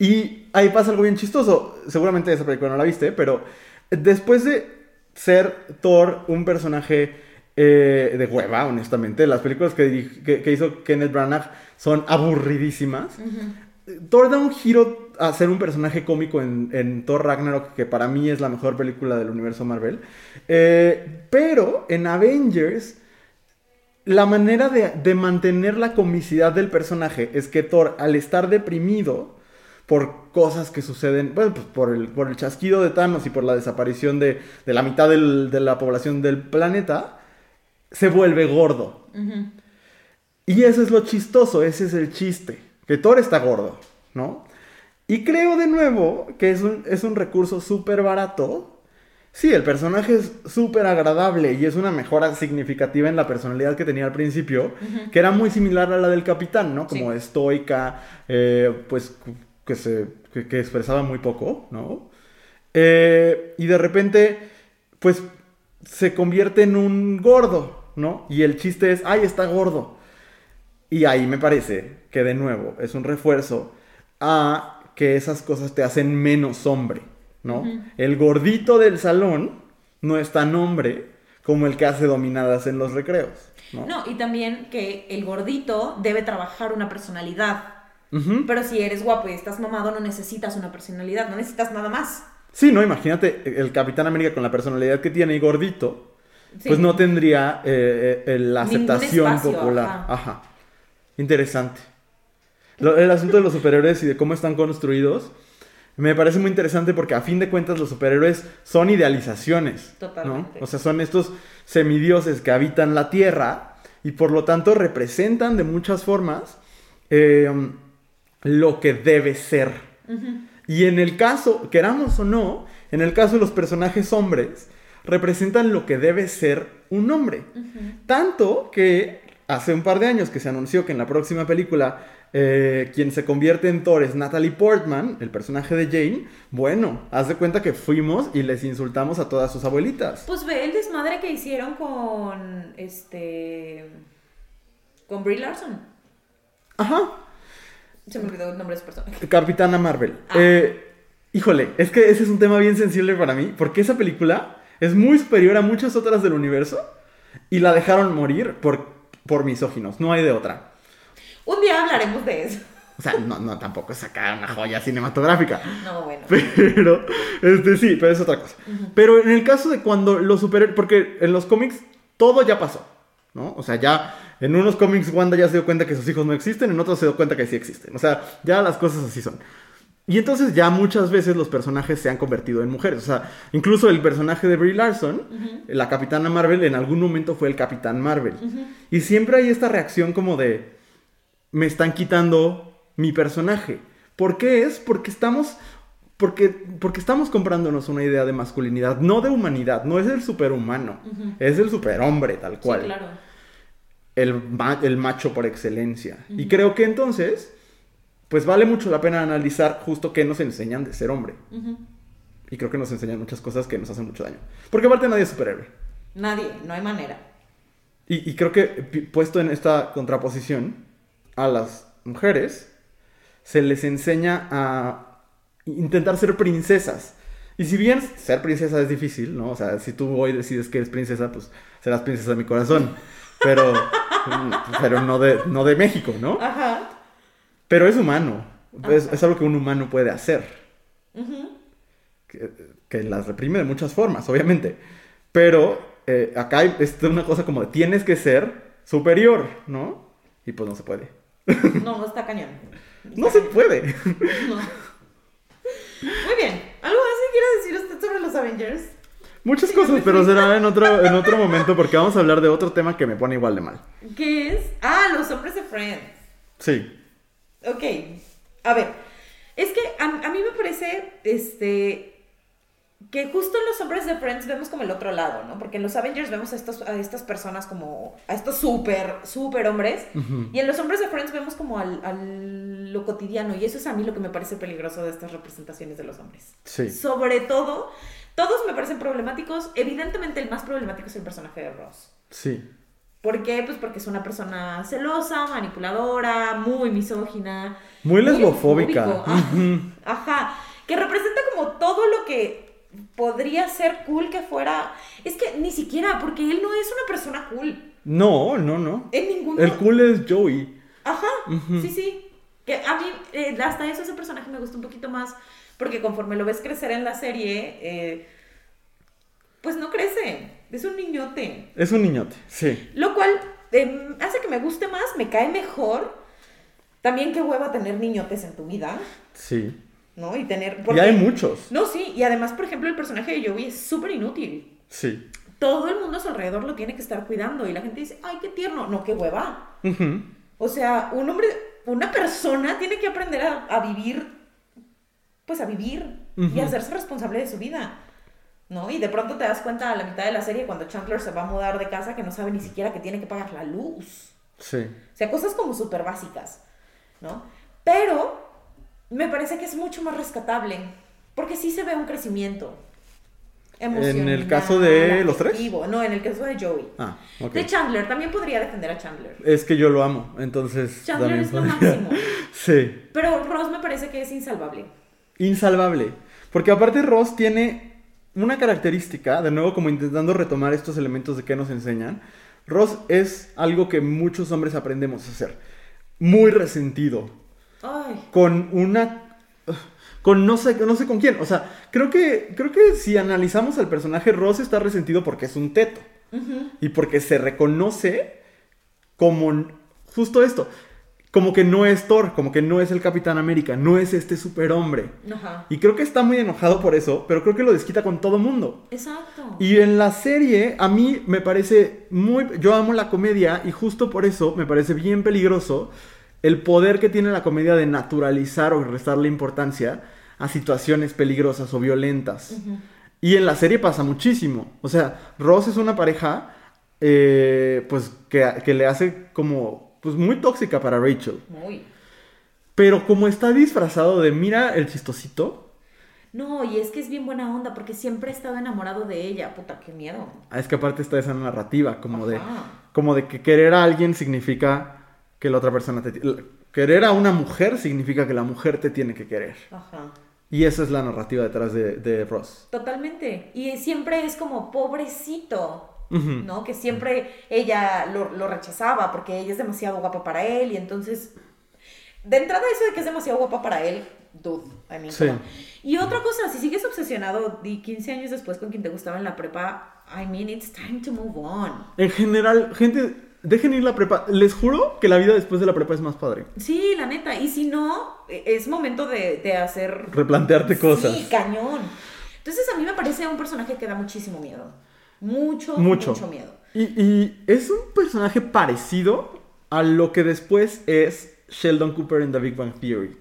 Y ahí pasa algo bien chistoso. Seguramente esa película no la viste, pero después de ser Thor un personaje eh, de hueva, honestamente, las películas que, que hizo Kenneth Branagh son aburridísimas. Thor da un giro a ser un personaje cómico en, en Thor Ragnarok, que para mí es la mejor película del universo Marvel. Eh, pero en Avengers la manera de, de mantener la comicidad del personaje es que Thor, al estar deprimido por cosas que suceden, bueno, pues por el, por el chasquido de Thanos y por la desaparición de, de la mitad del- de la población del planeta, se vuelve gordo. Y eso es lo chistoso, ese es el chiste, que Thor está gordo, ¿no? Y creo de nuevo que es un, es un recurso súper barato Sí, el personaje es súper agradable y es una mejora significativa en la personalidad que tenía al principio, que era muy similar a la del capitán, ¿no? Como Sí. estoica, eh, pues que, se, que, que expresaba muy poco, ¿no? Eh, y de repente, pues se convierte en un gordo, ¿no? Y el chiste es, ay, está gordo. Y ahí me parece que de nuevo es un refuerzo a que esas cosas te hacen menos hombre, ¿no? El gordito del salón no es tan hombre como el que hace dominadas en los recreos, ¿no? No, y también que el gordito debe trabajar una personalidad. Pero si eres guapo y estás mamado, no necesitas una personalidad, no necesitas nada más. Sí, ¿no? Imagínate el Capitán América con la personalidad que tiene y gordito, Sí. pues no tendría eh, eh, la aceptación espacio, popular. ajá. Ajá. Interesante. Lo- el asunto de los superhéroes y de cómo están construidos me parece muy interesante porque a fin de cuentas los superhéroes son idealizaciones. ¿no? Totalmente. O sea, son estos semidioses que habitan la Tierra y por lo tanto representan de muchas formas eh, lo que debe ser. Y en el caso, queramos o no, en el caso de los personajes hombres, representan lo que debe ser un hombre. Tanto que hace un par de años que se anunció que en la próxima película eh, quien se convierte en Thor es Natalie Portman, el personaje de Jane. Bueno, haz de cuenta que fuimos y les insultamos a todas sus abuelitas. Pues ve el desmadre que hicieron con este. con Brie Larson. Ajá, Se me olvidó el nombre de su personaje. Capitana Marvel. Ah. Eh, híjole, es que ese es un tema bien sensible para mí, porque esa película es muy superior a muchas otras del universo y la dejaron morir por, por misóginos, no hay de otra. Un día hablaremos de eso. O sea, no, no tampoco es sacar una joya cinematográfica. No, bueno. Pero, este sí, pero es otra cosa. Pero en el caso de cuando los superhéroes, porque en los cómics todo ya pasó, ¿no? O sea, ya en unos cómics Wanda ya se dio cuenta que sus hijos no existen, en otros se dio cuenta que sí existen. O sea, ya las cosas así son. Y entonces ya muchas veces los personajes se han convertido en mujeres. O sea, incluso el personaje de Brie Larson, la Capitana Marvel, en algún momento fue el Capitán Marvel. Y siempre hay esta reacción como de, me están quitando mi personaje. ¿Por qué es? Porque estamos, porque, porque estamos comprándonos una idea de masculinidad, no de humanidad, no es el superhumano, es el superhombre tal cual Sí, claro. El, ma- el macho por excelencia. Y creo que entonces, pues vale mucho la pena analizar justo qué nos enseñan de ser hombre. Y creo que nos enseñan muchas cosas que nos hacen mucho daño. Porque aparte nadie es superhéroe. Nadie, no hay manera. Y, y creo que puesto en esta contraposición a las mujeres, se les enseña a intentar ser princesas. Y si bien ser princesa es difícil, ¿no? O sea, si tú hoy decides que eres princesa, pues serás princesa de mi corazón. Pero, pero no, de, no de México, ¿no? Ajá. Pero es humano. Es, es algo que un humano puede hacer. que, que las reprime de muchas formas, obviamente. Pero eh, acá es una cosa como de tienes que ser superior, ¿no? Y pues no se puede. No, no está cañón. No se puede. No. Muy bien. ¿Algo más que quiera decir usted sobre los Avengers? Muchas cosas, pero será en otro, en otro momento porque vamos a hablar de otro tema que me pone igual de mal. ¿Qué es? Ah, los hombres de Friends. Sí. Ok. A ver. Es que a, a mí me parece, este, que justo en los hombres de Friends vemos como el otro lado, ¿no? Porque en los Avengers vemos a, estos, a estas personas como, a estos súper, súper hombres. Y en los hombres de Friends vemos como al, al- lo cotidiano. Y eso es a mí lo que me parece peligroso de estas representaciones de los hombres. Sí. Sobre todo, todos me parecen problemáticos. Evidentemente el más problemático es el personaje de Ross. Sí. ¿Por qué? Pues porque es una persona celosa, manipuladora, muy misógina. Muy lesbofóbica. Ajá. Que representa como todo lo que podría ser cool que fuera. Es que ni siquiera, porque él no es una persona cool. No, no, no. En ningún El cool es Joey. Ajá, sí, sí. Que a mí, eh, hasta eso, ese personaje me gusta un poquito más. Porque conforme lo ves crecer en la serie, eh, pues no crece. Es un niñote. Es un niñote, sí. Lo cual eh, hace que me guste más, me cae mejor. También qué hueva tener niñotes en tu vida, Sí. ¿no? Y tener... Y porque- hay muchos. No, sí, y además, por ejemplo, el personaje de Joey es súper inútil. Sí. Todo el mundo a su alrededor lo tiene que estar cuidando y la gente dice, ay, qué tierno. No, qué hueva. O sea, un hombre, una persona tiene que aprender a, a vivir, pues a vivir y Ujú. a hacerse responsable de su vida. ¿no? Y de pronto te das cuenta a la mitad de la serie cuando Chandler se va a mudar de casa que no sabe ni siquiera que tiene que pagar la luz. Sí. O sea, cosas como súper básicas, ¿no? Pero me parece que es mucho más rescatable, porque sí se ve un crecimiento. ¿En el caso de los tres? No, en el caso de Joey. Ah, ok. De Chandler, también podría defender a Chandler. Es que yo lo amo, entonces. Chandler es lo podría- máximo. Sí. Pero Ross me parece que es insalvable. Insalvable. Porque aparte Ross tiene una característica, de nuevo como intentando retomar estos elementos de que nos enseñan. Ross es algo que muchos hombres aprendemos a hacer. Muy resentido. Ay, Con una... Con no sé, no sé con quién. O sea, creo que, creo que si analizamos al personaje, Ross está resentido porque es un teto. Y porque se reconoce como justo esto. Como que no es Thor, como que no es el Capitán América, no es este superhombre. ajá. Y creo que está muy enojado por eso, pero creo que lo desquita con todo mundo. Exacto. Y en la serie, a mí me parece muy... Yo amo la comedia y justo por eso me parece bien peligroso el poder que tiene la comedia de naturalizar o restarle importancia a situaciones peligrosas o violentas. Y en la serie pasa muchísimo. O sea, Ross es una pareja, eh, pues, que, que le hace como, pues, muy tóxica para Rachel. Muy. Pero como está disfrazado de, mira el chistosito, No, y es que es bien buena onda porque siempre he estado enamorado de ella. Puta, qué miedo. ah, es que aparte está esa narrativa, como de... Como de que querer a alguien significa que la otra persona te... Querer a una mujer significa que la mujer te tiene que querer. Ajá. Y esa es la narrativa detrás de, de Ross. Totalmente. Y siempre es como pobrecito. Ujú. ¿no? Que siempre ella lo, lo rechazaba porque ella es demasiado guapa para él y entonces, de entrada eso de que es demasiado guapa para él, dude, I mean, Sí. Y otra cosa, si sigues obsesionado di 15 años después con quien te gustaba en la prepa, I mean, it's time to move on. En general, gente, dejen ir la prepa. Les juro que la vida después de la prepa es más padre. Sí, la neta, y si no, e- es momento de, de hacer... Replantearte cosas. Sí, cañón. Entonces a mí me parece un personaje que da muchísimo miedo. Mucho, Mucho. mucho, miedo. Y, y es un personaje parecido a lo que después es Sheldon Cooper en The Big Bang Theory.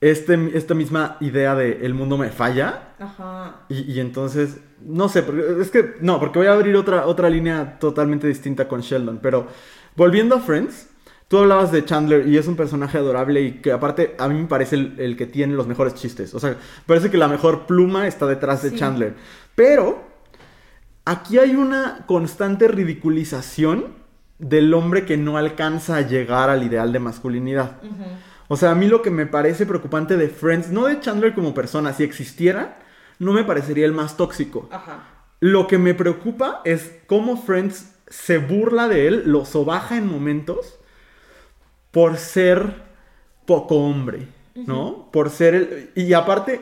Este, esta misma idea de el mundo me falla Ajá. Y, y entonces, no sé, es que, no, porque voy a abrir otra, otra línea totalmente distinta con Sheldon, pero volviendo a Friends, tú hablabas de Chandler y es un personaje adorable y que aparte a mí me parece el, el que tiene los mejores chistes, o sea, parece que la mejor pluma está detrás de. Chandler, pero aquí hay una constante ridiculización del hombre que no alcanza a llegar al ideal de masculinidad. O sea, a mí lo que me parece preocupante de Friends, no de Chandler como persona, si existiera, no me parecería el más tóxico. Ajá. Lo que me preocupa es cómo Friends se burla de él, lo sobaja en momentos por ser poco hombre, ¿no? Por ser el... Y aparte,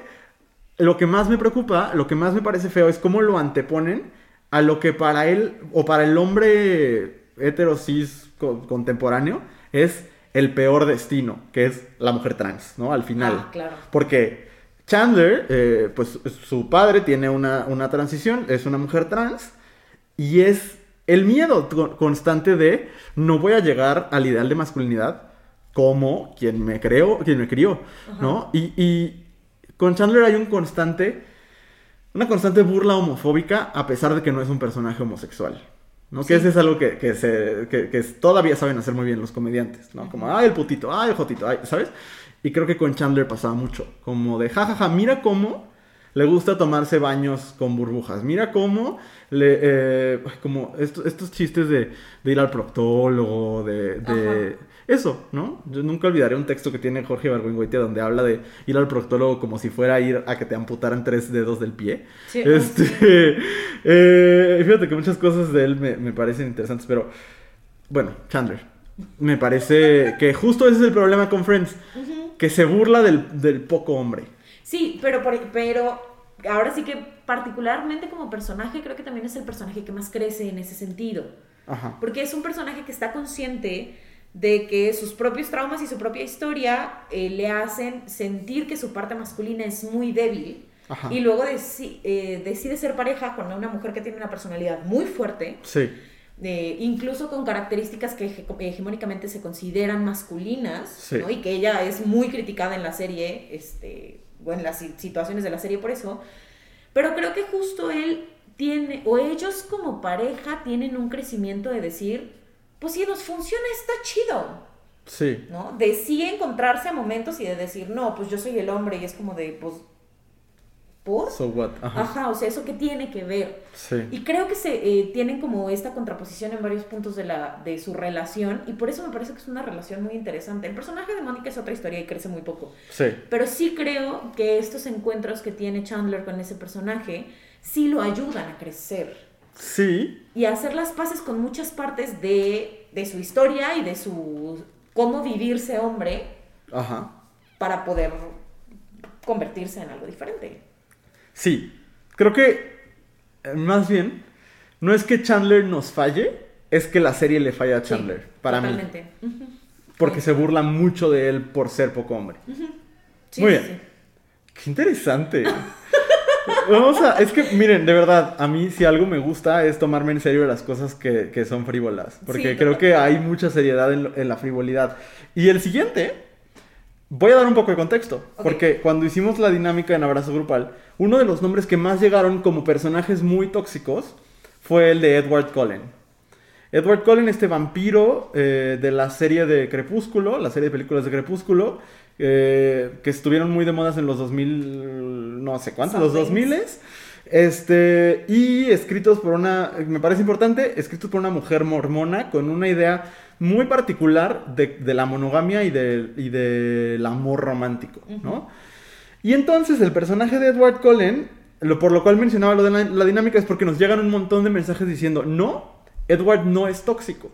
lo que más me preocupa, lo que más me parece feo es cómo lo anteponen a lo que para él, o para el hombre hetero cis co- contemporáneo, es el peor destino, que es la mujer trans, ¿no? Al final. Ah, claro. Porque Chandler, eh, pues su padre tiene una, una transición, es una mujer trans, y es el miedo co- constante de no voy a llegar al ideal de masculinidad como quien me creó, quien me crió, ¿no? Y, y con Chandler hay un constante, una constante burla homofóbica a pesar de que no es un personaje homosexual. ¿no? Que ese es algo que, que se, que, que todavía saben hacer muy bien los comediantes, ¿no? Como, ay, el putito, ay, el jotito, ay, ¿sabes? Y creo que con Chandler pasaba mucho, como de, jajaja, mira cómo le gusta tomarse baños con burbujas, mira cómo le, eh, como estos, estos chistes de, de ir al proctólogo, de, de eso, ¿no? Yo nunca olvidaré un texto que tiene Jorge Barguengoitia donde habla de ir al proctólogo como si fuera a ir a que te amputaran tres dedos del pie. Sí, este, eh, fíjate que muchas cosas de él me, me parecen interesantes, pero bueno, Chandler. Me parece que justo ese es el problema con Friends, que se burla del, del poco hombre. Sí, pero, pero ahora sí que particularmente como personaje creo que también es el personaje que más crece en ese sentido. Ajá. Porque es un personaje que está consciente de que sus propios traumas y su propia historia eh, le hacen sentir que su parte masculina es muy débil. Ajá. Y luego deci- eh, decide ser pareja con una mujer que tiene una personalidad muy fuerte, Sí. eh, incluso con características que hege- hegemónicamente se consideran masculinas, Sí. ¿no? y que ella es muy criticada en la serie, este, o en las si- situaciones de la serie por eso, Pero creo que justo él tiene, o ellos como pareja tienen un crecimiento de decir, pues si nos funciona está chido, Sí. ¿no? De sí encontrarse a momentos y de decir, no, pues yo soy el hombre y es como de, pues, ¿por? So what? Ajá. Ajá, o sea, eso que tiene que ver. Sí. Y creo que se eh, tienen como esta contraposición en varios puntos de, la, de su relación y por eso me parece que es una relación muy interesante. El personaje de Mónica es otra historia y crece muy poco. Sí. Pero sí creo que estos encuentros que tiene Chandler con ese personaje sí lo ayudan a crecer Sí. y hacer las paces con muchas partes de, de su historia y de su cómo vivirse hombre Ajá. para poder convertirse en algo diferente. Sí. Creo que, eh, más bien, no es que Chandler nos falle, es que la serie le falla a Chandler, Sí, para mí. totalmente. Ujú. Porque se burla mucho de él por ser poco hombre. Sí, Muy bien. sí. Qué interesante. Vamos a, es que miren, de verdad, a mí si algo me gusta es tomarme en serio las cosas que, que son frívolas, porque Sí, creo que hay mucha seriedad en, en la frivolidad. Y el siguiente, voy a dar un poco de contexto, Ok. porque cuando hicimos la dinámica en Abrazo Grupal, uno de los nombres que más llegaron como personajes muy tóxicos fue el de Edward Cullen. Edward Cullen, este vampiro eh, de la serie de Crepúsculo, la serie de películas de Crepúsculo, eh, que estuvieron muy de modas en los 2000, no sé cuántos, los Somethings. 2000 este, y escritos por una, me parece importante, escritos por una mujer mormona con una idea muy particular de, de la monogamia y, de, y del amor romántico, ¿no? Y entonces el personaje de Edward Cullen, lo, por lo cual mencionaba lo de la, la dinámica, es porque nos llegan un montón de mensajes diciendo, no, Edward no es tóxico.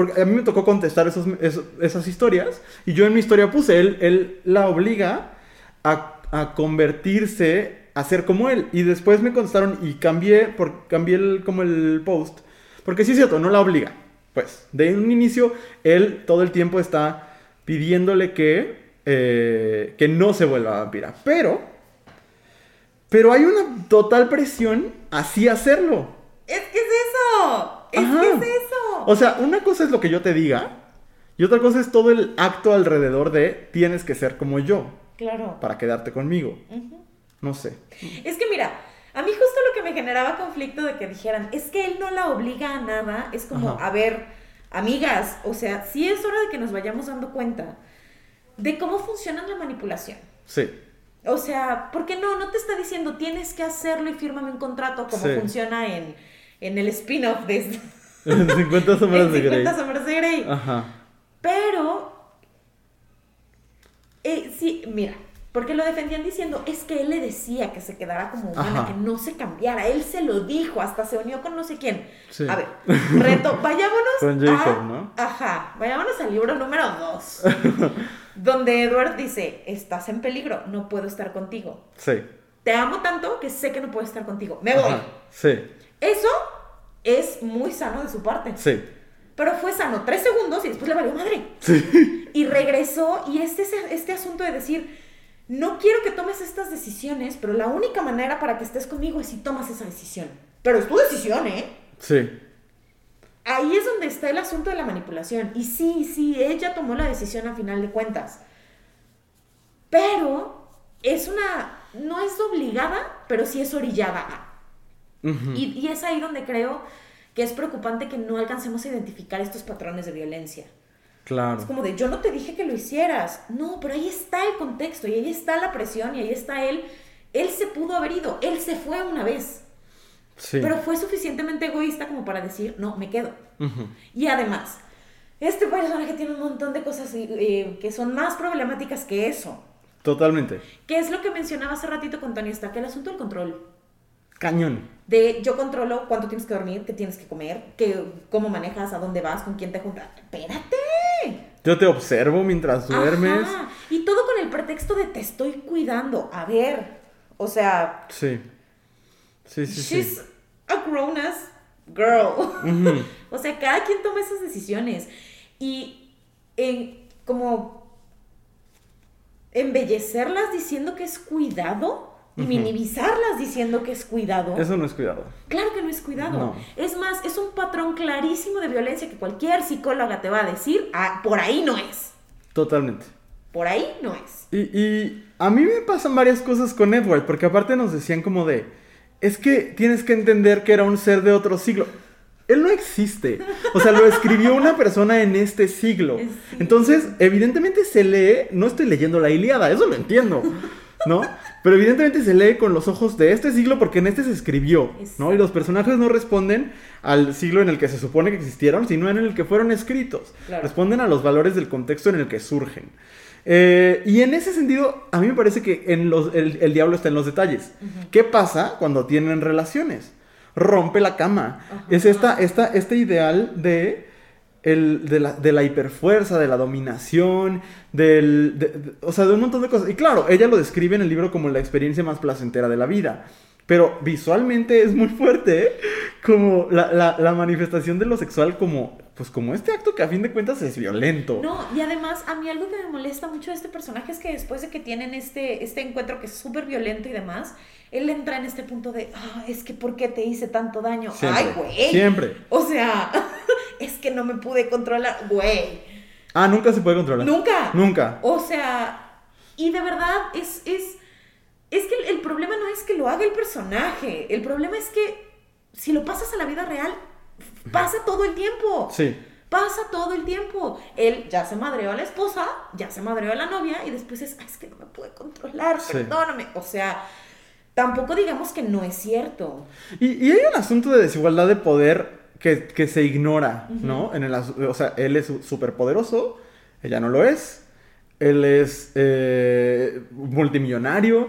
Porque a mí me tocó contestar esos, esos- esas historias y yo en mi historia puse, él, él la obliga a, a convertirse, a ser como él. Y después me contestaron y cambié, por, cambié el, como el post. Porque sí es cierto, no la obliga. Pues, de un inicio, él todo el tiempo está pidiéndole que, eh, que no se vuelva vampira. Pero, pero hay una total presión así hacerlo. Es que es eso. Es Ajá. que es eso. O sea, una cosa es lo que yo te diga y otra cosa es todo el acto alrededor de tienes que ser como yo claro. para quedarte conmigo. No sé. Es que mira, a mí justo lo que me generaba conflicto de que dijeran, es que él no la obliga a nada, es como, Ajá. a ver, amigas, o sea, sí es hora de que nos vayamos dando cuenta de cómo funciona la manipulación. Sí. O sea, porque no, no te está diciendo tienes que hacerlo y fírmame un contrato como Sí. funciona en, en el spin-off de 50 sombras en de Grey. 50 sombras de Grey. Ajá. Pero, eh, sí, mira, porque lo defendían diciendo, es que él le decía que se quedara como humana, Ajá. que no se cambiara, él se lo dijo, hasta se unió con no sé quién. Sí. A ver, reto, vayámonos Con Jacob, a- ¿no? Ajá, vayámonos al libro número 2, donde Edward dice, estás en peligro, no puedo estar contigo. Sí. Te amo tanto que sé que no puedo estar contigo, me voy. Ajá. Sí. Eso es muy sano de su parte. Sí. Pero fue sano tres segundos y después le valió madre. Sí. Y regresó y este, este asunto de decir, no quiero que tomes estas decisiones, pero la única manera para que estés conmigo es si tomas esa decisión. Pero es tu decisión, ¿eh? Sí. Ahí es donde está el asunto de la manipulación. Y sí, sí, ella tomó la decisión a final de cuentas. Pero es una, no es obligada, pero sí es orillada Y, y es ahí donde creo que es preocupante que no alcancemos a identificar estos patrones de violencia. Claro. Es como de, yo no te dije que lo hicieras. No, pero ahí está el contexto y ahí está la presión y ahí está él. Él se pudo haber ido, él se fue una vez, Sí. pero fue suficientemente egoísta como para decir, no, me quedo. Y además, este personaje tiene un montón de cosas eh, que son más problemáticas que eso. Totalmente. Que es lo que mencionaba hace ratito con Tony Stark, el asunto del control. Cañón. De yo controlo cuánto tienes que dormir, qué tienes que comer, qué, cómo manejas, a dónde vas, con quién te juntas. Espérate. Yo te observo mientras duermes. Ajá. Y todo con el pretexto de te estoy cuidando. A ver, o sea, Sí. Sí, sí, sí. she's a grown ass girl. O sea, cada quien toma esas decisiones. Y en, como embellecerlas diciendo que es cuidado y minimizarlas diciendo que es cuidado. Eso no es cuidado. Claro que no es cuidado. No. Es más, es un patrón clarísimo de violencia que cualquier psicóloga te va a decir, "Ah, por ahí no es. Totalmente. Por ahí no es. Y, y a mí me pasan varias cosas con Edward, porque aparte nos decían como de, es que tienes que entender que era un ser de otro siglo. Él no existe. O sea, lo escribió una persona en este siglo. Entonces, evidentemente se lee, no estoy leyendo la Ilíada, eso lo entiendo, ¿no? Pero evidentemente se lee con los ojos de este siglo porque en este se escribió, ¿no? Y los personajes no responden al siglo en el que se supone que existieron, sino en el que fueron escritos. Claro. Responden a los valores del contexto en el que surgen. Eh, y en ese sentido, a mí me parece que en los, el, el diablo está en los detalles. ¿Qué pasa cuando tienen relaciones? Rompe la cama. Es esta, esta, este ideal de, el, de, la, de la hiperfuerza, de la dominación, del, de- o sea, de un montón de cosas. Y claro, ella lo describe en el libro como la experiencia más placentera de la vida. Pero visualmente es muy fuerte, ¿eh? como la, la- la manifestación de lo sexual como, pues como este acto que a fin de cuentas es violento. No, y además a mí algo que me molesta mucho de este personaje es que después de que tienen este, este encuentro que es súper violento y demás, él entra en este punto de, ah, es que ¿por qué te hice tanto daño? Siempre, Ay, güey. siempre. O sea, es que no me pude controlar, güey. Ah, nunca se puede controlar. Nunca. Nunca. O sea, y de verdad es, es, es que el, el problema no es que lo haga el personaje, el problema es que si lo pasas a la vida real, pasa todo el tiempo. Sí. Pasa todo el tiempo. Él ya se madreó a la esposa, ya se madreó a la novia y después es, "Ay, es que no me pude controlar, Sí. perdóname. O sea, tampoco digamos que no es cierto. Y, y hay un asunto de desigualdad de poder que, que se ignora, ¿no? En el, o sea, él es súper poderoso, ella no lo es. Él es eh, multimillonario,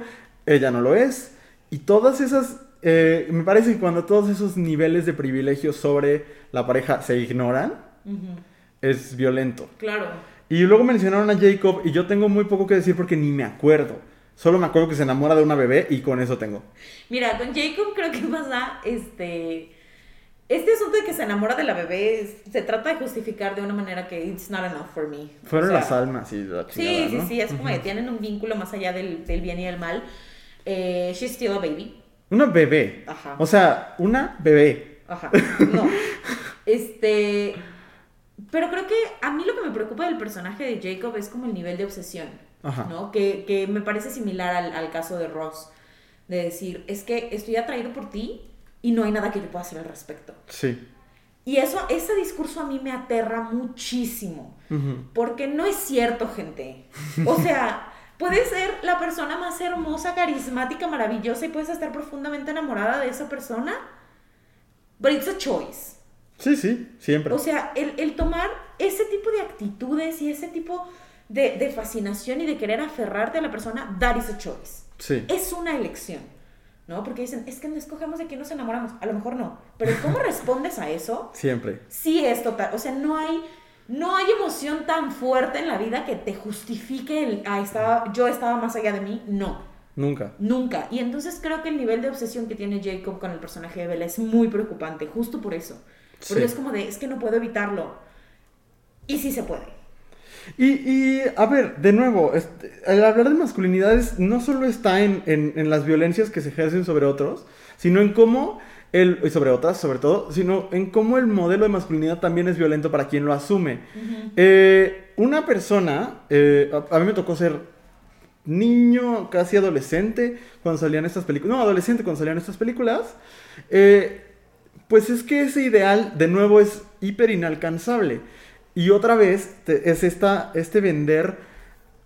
ella no lo es. Y todas esas, eh, me parece que cuando todos esos niveles de privilegio sobre la pareja se ignoran, es violento. Claro. Y luego mencionaron a Jacob y yo tengo muy poco que decir porque ni me acuerdo. Solo me acuerdo que se enamora de una bebé y con eso tengo. Mira, con Jacob creo que pasa este. Este asunto de que se enamora de la bebé se trata de justificar de una manera que it's not enough for me. Fueron O sea, las almas y la Sí, chingada, sí, ¿no? sí, es como que tienen un vínculo más allá del, del bien y del mal. Eh, she's still a baby. Una bebé. Ajá. O sea, una bebé. Ajá. No. Este. Pero creo que a mí lo que me preocupa del personaje de Jacob es como el nivel de obsesión. Ajá. ¿No? Que, que me parece similar al, al caso de Ross. De decir, es que estoy atraído por ti y no hay nada que yo pueda hacer al respecto. Sí. Y eso, ese discurso a mí me aterra muchísimo. Porque no es cierto, gente. O sea, puedes ser la persona más hermosa, carismática, maravillosa y puedes estar profundamente enamorada de esa persona. But it's a choice. Sí, sí, siempre. O sea, el, el tomar ese tipo de actitudes y ese tipo de, de fascinación y de querer aferrarte a la persona, that is a choice. sí. Es una elección. ¿No? Porque dicen, es que no escogemos de quién nos enamoramos. A lo mejor no. Pero ¿cómo respondes a eso? Siempre. sí es total. O sea, no hay, no hay emoción tan fuerte en la vida que te justifique el, ah, estaba, yo estaba más allá de mí. No, Nunca. nunca. Y entonces creo que el nivel de obsesión que tiene Jacob con el personaje de Bella es muy preocupante, justo por eso. Porque Sí. es como de, es que no puedo evitarlo. Y sí se puede. Y, y, a ver, de nuevo, este, el hablar de masculinidades no solo está en, en- en las violencias que se ejercen sobre otros, sino en cómo el, y sobre otras, sobre todo, sino en cómo el modelo de masculinidad también es violento para quien lo asume. Eh, una persona, eh, a, a mí me tocó ser niño, casi adolescente, cuando salían estas películas, no, adolescente cuando salían estas películas, eh, pues es que ese ideal, de nuevo, es hiper inalcanzable. Y otra vez te- es esta, este vender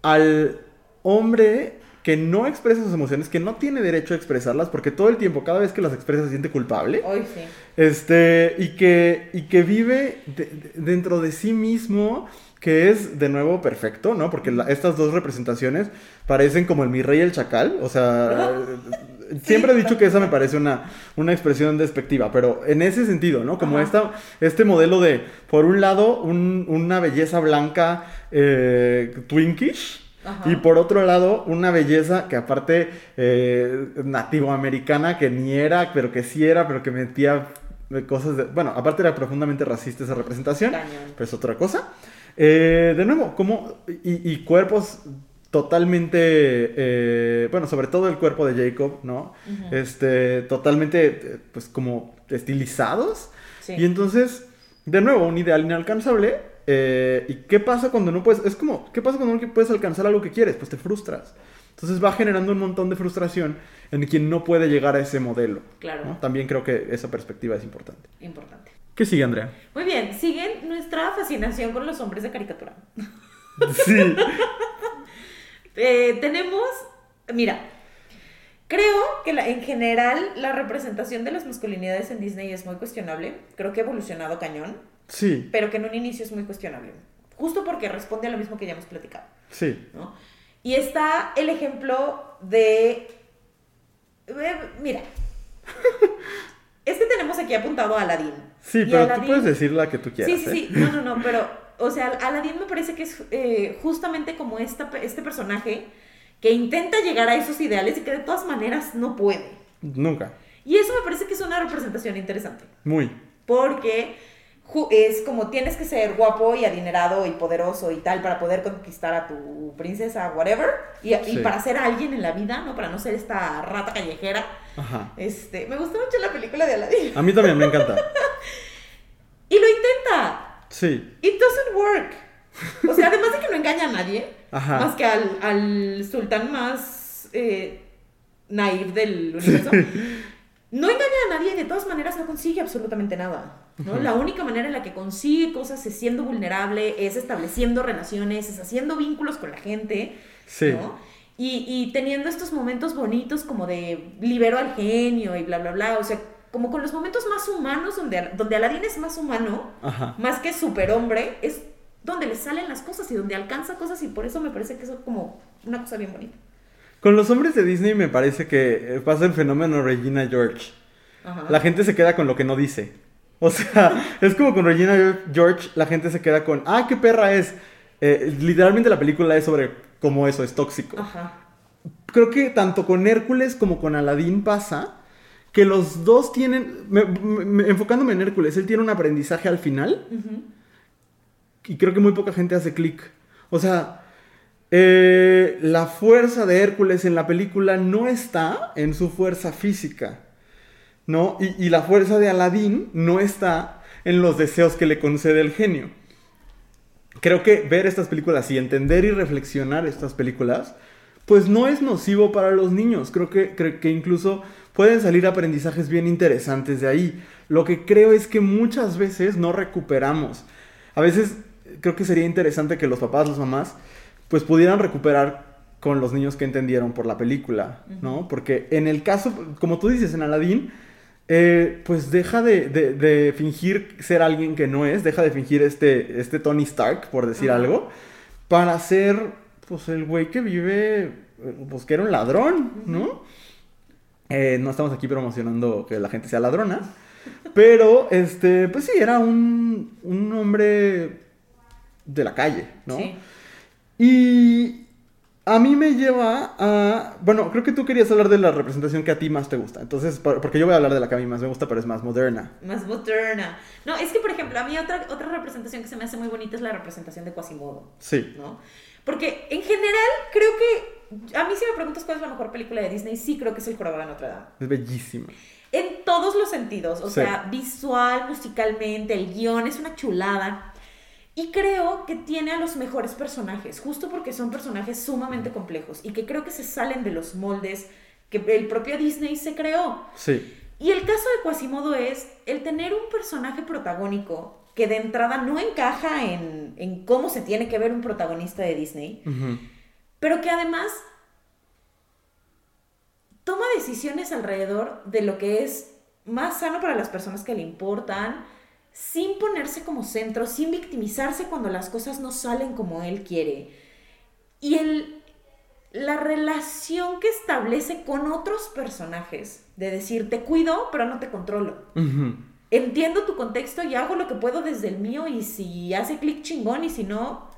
al hombre que no expresa sus emociones, que no tiene derecho a expresarlas, porque todo el tiempo, cada vez que las expresa, se siente culpable. Hoy sí. Este, y que, y que vive de- de- dentro de sí mismo, que es de nuevo perfecto, ¿no? Porque la- estas dos representaciones parecen como el mi rey y el chacal, o sea, siempre he dicho que esa me parece una, una expresión despectiva, pero en ese sentido, ¿no? Como Ajá. esta, este modelo de, por un lado, un- una belleza blanca eh, twinkish, Ajá. y por otro lado, una belleza que aparte eh, nativoamericana, que ni era, pero que sí era, pero que metía eh, cosas de... Bueno, aparte era profundamente racista esa representación, Cañón. pero es otra cosa. Eh, de nuevo, como... Y, y cuerpos totalmente... eh, bueno, sobre todo el cuerpo de Jacob, ¿no? Este, totalmente, pues como estilizados. Sí. Y entonces, de nuevo, un ideal inalcanzable. Eh, ¿Y qué pasa cuando no puedes? Es como, ¿qué pasa cuando no puedes alcanzar algo que quieres? Pues te frustras. Entonces va generando un montón de frustración en quien no puede llegar a ese modelo. Claro. ¿no? También creo que esa perspectiva es importante. Importante. ¿Qué sigue, Andrea? Muy bien, siguen nuestra fascinación con los hombres de caricatura. Sí. Eh, tenemos, mira, creo que la- en general la representación de las masculinidades en Disney es muy cuestionable. Creo que ha evolucionado cañón, Sí, pero que en un inicio es muy cuestionable. Justo porque responde a lo mismo que ya hemos platicado. sí. ¿no? Y está el ejemplo de... eh, Mira, es que tenemos aquí apuntado a Aladdin. Sí, Y pero tú puedes decir la que tú quieras. Sí, sí, ¿eh? sí, no, no, no, pero, o sea, Aladdin me parece que es eh, justamente como esta, este personaje que intenta llegar a esos ideales y que de todas maneras no puede. Nunca. Y eso me parece que es una representación interesante, Muy. porque es como tienes que ser guapo y adinerado y poderoso y tal para poder conquistar a tu princesa, whatever, y, para ser alguien en la vida, ¿no? Para no ser esta rata callejera. Ajá. Este, me gustó mucho la película de Aladdin. A mí también me encanta. Y lo intenta. Sí. It doesn't work. O sea, además de que no engaña a nadie, Ajá. más que al, al sultán más eh, naive del universo, no engaña a nadie y de todas maneras no consigue absolutamente nada. ¿No? La única manera en la que consigue cosas es siendo vulnerable, es estableciendo relaciones, es haciendo vínculos con la gente. Sí. ¿no? Y, y teniendo estos momentos bonitos como de libero al genio y bla, bla, bla. O sea, como con los momentos más humanos, donde, donde Aladdin es más humano, Ajá. más que superhombre, es donde le salen las cosas y donde alcanza cosas y por eso me parece que es como una cosa bien bonita. Con los hombres de Disney me parece que pasa el fenómeno Regina George. Ajá. La gente se queda con lo que no dice. O sea, es como con Regina George, la gente se queda con, ah, qué perra es. Eh, literalmente la película es sobre cómo eso es tóxico. Ajá. Creo que tanto con Hércules como con Aladdin pasa que los dos tienen, me- me- enfocándome en Hércules, él tiene un aprendizaje al final y creo que muy poca gente hace clic. O sea, eh, la fuerza de Hércules en la película no está en su fuerza física, ¿no? Y, y la fuerza de Aladín no está en los deseos que le concede el genio. Creo que ver estas películas y entender y reflexionar estas películas, pues no es nocivo para los niños. Creo que, creo que incluso pueden salir aprendizajes bien interesantes de ahí. Lo que creo es que muchas veces no recuperamos. A veces creo que sería interesante que los papás, las mamás, pues pudieran recuperar con los niños que entendieron por la película, ¿no? Porque en el caso, como tú dices, en Aladdin, eh, pues deja de, de- de fingir ser alguien que no es, deja de fingir este, este Tony Stark, por decir algo, para ser, pues, el güey que vive, pues, que era un ladrón, ¿no? Eh, no estamos aquí promocionando que la gente sea ladrona, pero, este, pues sí, era un, un hombre de la calle, ¿no? Sí. Y a mí me lleva a... Bueno, creo que tú querías hablar de la representación que a ti más te gusta. Entonces, por- porque yo voy a hablar de la que a mí más me gusta, pero es más moderna. Más moderna. No, es que, por ejemplo, a mí otra, otra representación que se me hace muy bonita es la representación de Quasimodo. Sí. ¿no? Porque en general creo que, a mí si me preguntas cuál es la mejor película de Disney, sí creo que es El Jorobado de Notre Dame. Es bellísima. En todos los sentidos, o Sí. sea, visual, musicalmente, el guion es una chulada. Y creo que tiene a los mejores personajes, justo porque son personajes sumamente complejos y que creo que se salen de los moldes que el propio Disney se creó. Sí. Y el caso de Quasimodo es el tener un personaje protagónico que de entrada no encaja en, en cómo se tiene que ver un protagonista de Disney, pero que además toma decisiones alrededor de lo que es más sano para las personas que le importan, sin ponerse como centro, sin victimizarse cuando las cosas no salen como él quiere. Y el, la relación que establece con otros personajes, de decir, te cuido, pero no te controlo. Entiendo tu contexto y hago lo que puedo desde el mío y si hace clic chingón y si no,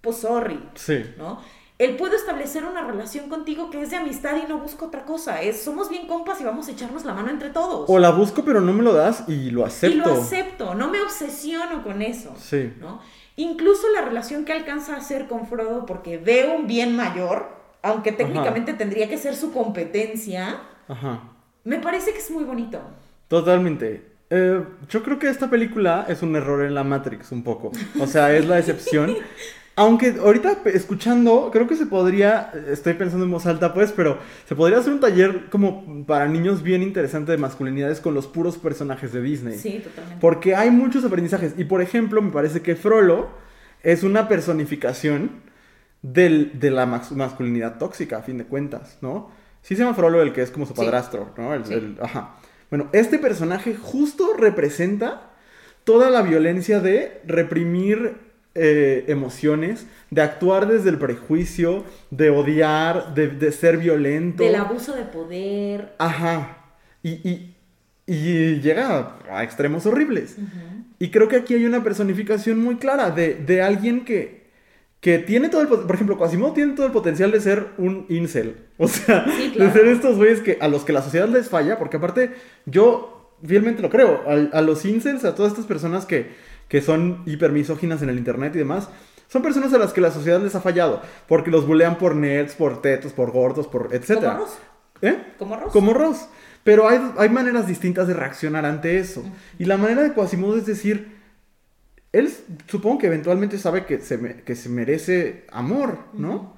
pues sorry. Sí. ¿no? Él puede establecer una relación contigo que es de amistad y no busca otra cosa. Es, somos bien compas y vamos a echarnos la mano entre todos. O la busco, pero no me lo das y lo acepto. Y lo acepto, no me obsesiono con eso. Sí. ¿no? Incluso la relación que alcanza a hacer con Frodo porque ve un bien mayor, aunque técnicamente tendría que ser su competencia, Ajá. me parece que es muy bonito. Totalmente. Eh, yo creo que esta película es un error en la Matrix, un poco. O sea, es la excepción. Aunque ahorita escuchando, creo que se podría, estoy pensando en voz alta pues, pero se podría hacer un taller como para niños bien interesante de masculinidades con los puros personajes de Disney. Sí, totalmente. Porque hay muchos aprendizajes. Y por ejemplo, me parece que Frollo es una personificación del- de la mas- masculinidad tóxica, a fin de cuentas, ¿no? Sí se llama Frollo el que es como su Sí. padrastro, ¿no? El- Sí. el- ajá. Bueno, este personaje justo representa toda la violencia de reprimir eh, emociones, de actuar desde el prejuicio, de odiar, de, de ser violento. Del abuso de poder. Ajá. Y, y- y llega a extremos horribles. Y creo que aquí hay una personificación muy clara de, de alguien que, que tiene todo el... Por ejemplo, Quasimodo tiene todo el potencial de ser un incel. O sea, Sí, claro. de ser estos güeyes que, a los que la sociedad les falla, porque aparte yo fielmente lo creo, a, a los incels, a todas estas personas que, que son hipermisóginas en el internet y demás, son personas a las que la sociedad les ha fallado, porque los bulean por nerds, por tetos, por gordos, por etcétera. Como Ross. ¿Eh? Como Ross. Como Ross. Pero hay, hay maneras distintas de reaccionar ante eso. Y la manera de Quasimodo es decir, él supongo que eventualmente sabe que se, me- que se merece amor, ¿no?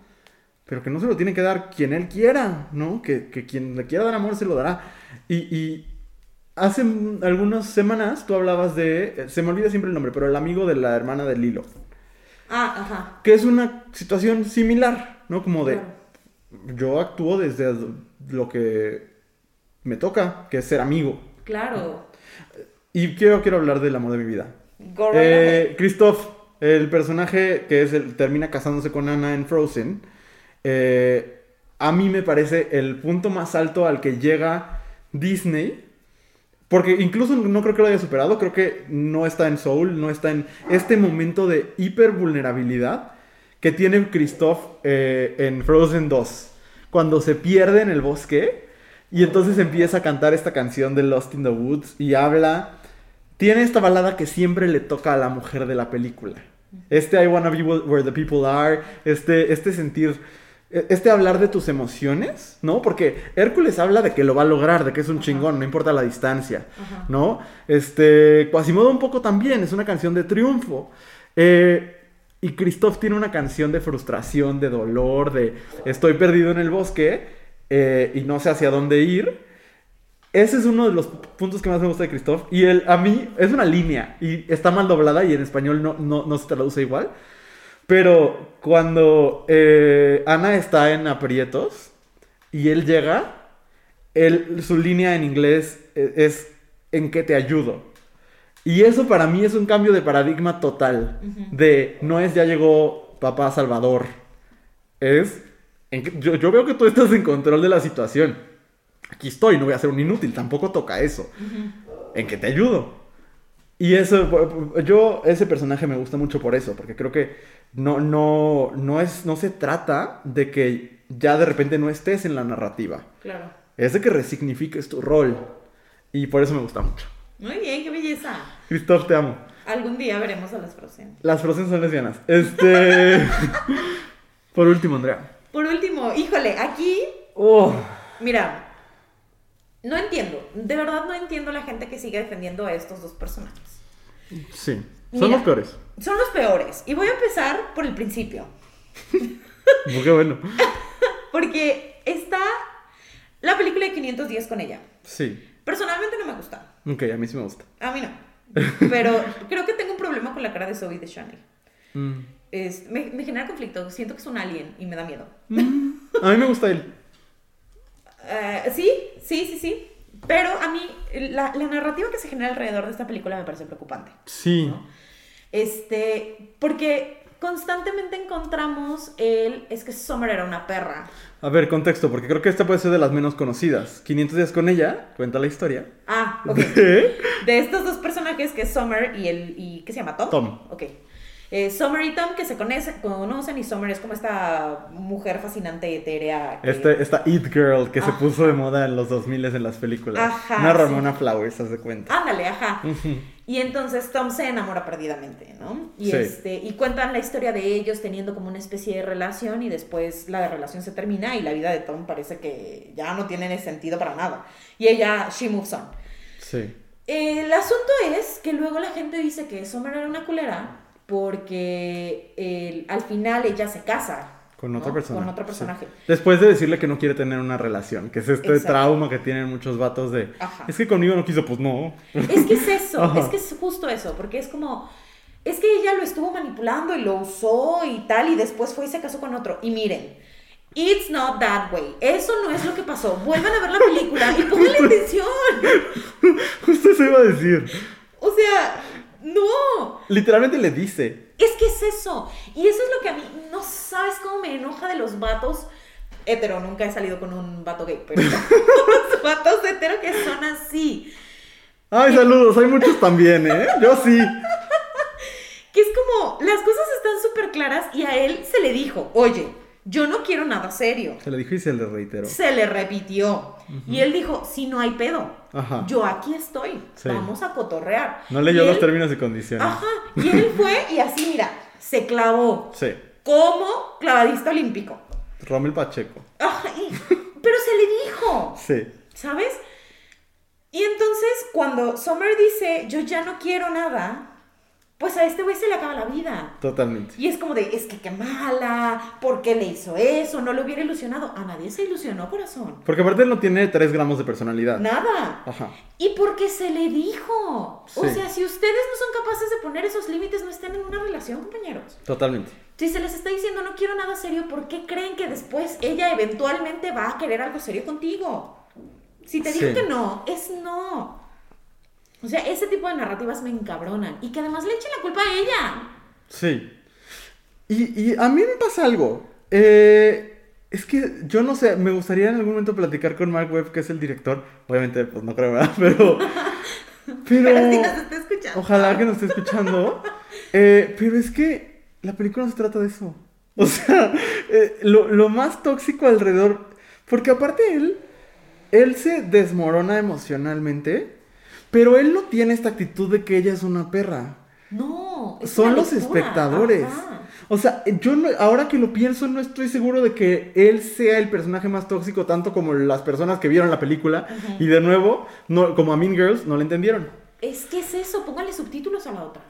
Pero que no se lo tiene que dar quien él quiera, ¿no? Que, que quien le quiera dar amor se lo dará. Y, y hace algunas semanas tú hablabas de, eh, se me olvida siempre el nombre, pero el amigo de la hermana de Lilo. Ah, ajá. Que es una situación similar, ¿no? Como de, Claro. yo actúo desde lo que me toca, que es ser amigo. Claro. Y quiero, quiero hablar del amor de mi vida. Eh. Christoph, el personaje que es el, termina casándose con Anna en Frozen, eh, a mí me parece el punto más alto al que llega Disney. Porque incluso no creo que lo haya superado, creo que no está en Soul, no está en este momento de hipervulnerabilidad que tiene Christoph eh, en Frozen 2. Cuando se pierde en el bosque y entonces empieza a cantar esta canción de Lost in the Woods y habla tiene esta balada que siempre le toca a la mujer de la película. Este I wanna be where the people are, este, este sentir, este hablar de tus emociones, ¿no? Porque Hércules habla de que lo va a lograr, de que es un chingón, no importa la distancia, Ajá. ¿no? Este, Quasimodo un poco también, es una canción de triunfo. Eh, y Christoph tiene una canción de frustración, de dolor, de estoy perdido en el bosque eh, y no sé hacia dónde ir. Ese es uno de los puntos que más me gusta de Christoph. Y él, a mí, es una línea. Y está mal doblada y en español no, no, no se traduce igual. Pero cuando eh, Ana está en aprietos y él llega, él, su línea en inglés eh, es en qué te ayudo. Y eso para mí es un cambio de paradigma total. De no es ya llegó papá Salvador. Es. en qué- yo, yo veo que tú estás en control de la situación. Aquí estoy, no voy a ser un inútil. Tampoco toca eso. En que te ayudo. Y eso, yo, ese personaje me gusta mucho por eso, porque creo que no, no, no, es, no se trata de que ya de repente no estés en la narrativa. Claro. Es de que resignifiques tu rol. Y por eso me gusta mucho. Muy bien, qué belleza. Christoph, te amo. Algún día veremos a las Frozen. Las Frozen son lesbianas. Este. por último, Andrea. Por último, híjole, aquí, Oh, mira, no entiendo. De verdad no entiendo la gente que sigue defendiendo a estos dos personajes. sí. Son Mira. los peores. Son los peores. Y voy a empezar por el principio. Porque bueno. Porque está la película de 510 con ella. Sí. Personalmente no me gusta. Ok, a mí sí me gusta. A mí no. Pero creo que tengo un problema con la cara de Zoe de Chanel. Mm. Es, me, me genera conflicto. Siento que es un alien y me da miedo. A mí me gusta él. Eh, sí, sí, sí, sí. Pero a mí, la, la narrativa que se genera alrededor de esta película me parece preocupante. Sí. ¿no? Este, porque constantemente encontramos el, es que Summer era una perra. A ver, contexto, porque creo que esta puede ser de las menos conocidas. 500 días con ella, cuenta la historia. Ah, ok. de- De estos dos personajes que es Summer y el, y, ¿qué se llama? Tom. Tom. Ok. Eh, Summer y Tom que se conocen, conocen y Summer es como esta mujer fascinante etérea. que- Este, esta It Girl que se Ajá. puso de moda en los 2000 en las películas. Ajá, Una sí. Ramona Flowers, haz de cuenta. Ándale, ajá. Y entonces Tom se enamora perdidamente, ¿no? Y, Sí. este, y cuentan la historia de ellos teniendo como una especie de relación y después la relación se termina y la vida de Tom parece que ya no tiene sentido para nada. Y ella, she moves on. Sí. El asunto es que luego la gente dice que Summer era una culera porque al final ella se casa. Con ¿no? otra persona. Con otro sí. personaje. Después de decirle que no quiere tener una relación, que es este Exacto. trauma que tienen muchos vatos de... Ajá. Es que conmigo no quiso, pues no. Es que es eso, Ajá. es que es justo eso, porque es como, es que ella lo estuvo manipulando y lo usó y tal, y después fue y se casó con otro. Y miren, it's not that way. Eso no es lo que pasó. Vuelvan a ver la película y pónganle atención. Justo eso iba a decir. O sea, no. Literalmente le dice. Es que es eso. Y eso es lo que a mí, no sabes cómo me enoja de los vatos hetero. Nunca he salido con un vato gay, pero los vatos hetero que son así. Ay, saludos, hay muchos también, ¿eh? Yo sí. Que es como, las cosas están súper claras y a él se le dijo, oye, yo no quiero nada serio. Se le dijo y se le reiteró. Se le repitió. Y él dijo, si no hay pedo. Ajá. Yo aquí estoy. Sí. Vamos a cotorrear. No leyó los términos y condiciones. Ajá. Y él fue y así, mira, se clavó. Sí. Como clavadista olímpico. Rommel Pacheco. Ajá, y- pero se le dijo. Sí. ¿Sabes? Y entonces cuando Summer dice, yo ya no quiero nada, pues a este güey se le acaba la vida. Totalmente. Y es como de, es que qué mala, ¿por qué le hizo eso? No lo hubiera ilusionado. A nadie se ilusionó, corazón. Porque aparte él no tiene 3 gramos de personalidad. Nada. Ajá. Y porque se le dijo. O Sí. sea, si ustedes no son capaces de poner esos límites, no estén en una relación, compañeros. Totalmente. Si se les está diciendo no quiero nada serio, ¿por qué creen que después ella eventualmente va a querer algo serio contigo? Si te dijo Sí. que no, es no. O sea, ese tipo de narrativas me encabronan. Y que además le echen la culpa a ella. Sí. Y, y a mí me pasa algo. Eh, es que yo no sé, me gustaría en algún momento platicar con Mark Webb, que es el director. Obviamente, pues no creo, ¿verdad? Pero. Pero. Pero si nos está escuchando. Ojalá que nos esté escuchando. Eh, pero es que la película no se trata de eso. O sea, eh, lo, lo más tóxico alrededor. Porque aparte él. Él se desmorona emocionalmente. Pero él no tiene esta actitud de que ella es una perra. No. es Son una los lectura. espectadores. Ajá. O sea, yo no- ahora que lo pienso, no estoy seguro de que él sea el personaje más tóxico, tanto como las personas que vieron la película. Y de nuevo, no, como a Mean Girls, no la entendieron. Es que es eso, póngale subtítulos a la otra.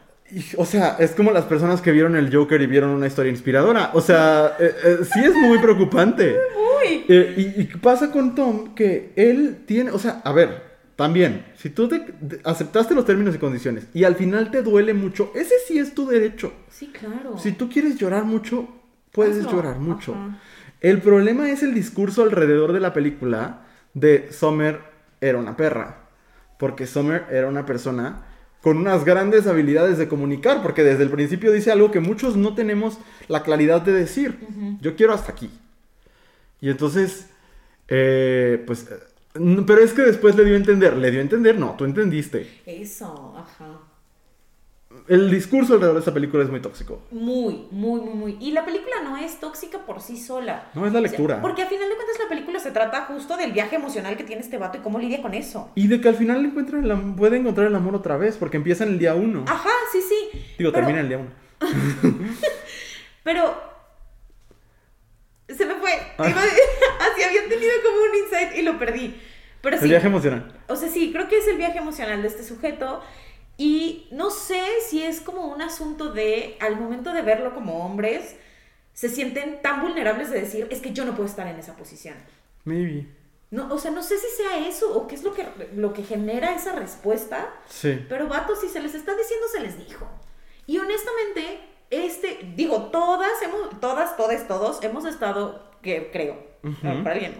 O sea, es como las personas que vieron el Joker y vieron una historia inspiradora. O sea, eh, eh, sí es muy preocupante. Uy. Eh, y, y pasa con Tom que él tiene, o sea, a ver, también, si tú te- te- aceptaste los términos y condiciones y al final te duele mucho, ese sí es tu derecho. Sí, claro. Si tú quieres llorar mucho, puedes llorar mucho. Ajá. El problema es el discurso alrededor de la película de Summer era una perra. Porque Summer era una persona con unas grandes habilidades de comunicar, porque desde el principio dice algo que muchos no tenemos la claridad de decir. Yo quiero hasta aquí. Y entonces, eh, pues, pero es que después le dio a entender, le dio a entender, no, tú entendiste. Eso, ajá. El discurso alrededor de esta película es muy tóxico. Muy, muy, muy, muy. Y la película no es tóxica por sí sola. No, es la O sea, lectura. porque a final de cuentas la película se trata justo del viaje emocional que tiene este vato y cómo lidia con eso. Y de que al final encuentra el puede encontrar el amor otra vez, porque empieza en el día uno. Ajá, sí, sí. Digo, pero, termina en el día uno. Pero. Se me fue. Así había tenido como un insight y lo perdí. Pero sí. El viaje emocional. O sea, sí, creo que es el viaje emocional de este sujeto. Y no sé si es como un asunto de, al momento de verlo como hombres, se sienten tan vulnerables de decir, es que yo no puedo estar en esa posición. Maybe. No, o sea, no sé si sea eso o qué es lo que, lo que genera esa respuesta. Sí. Pero vatos, si se les está diciendo, se les dijo. Y honestamente, este, digo, todas hemos, todas, todas, todos hemos estado, que creo, Ujú. para alguien.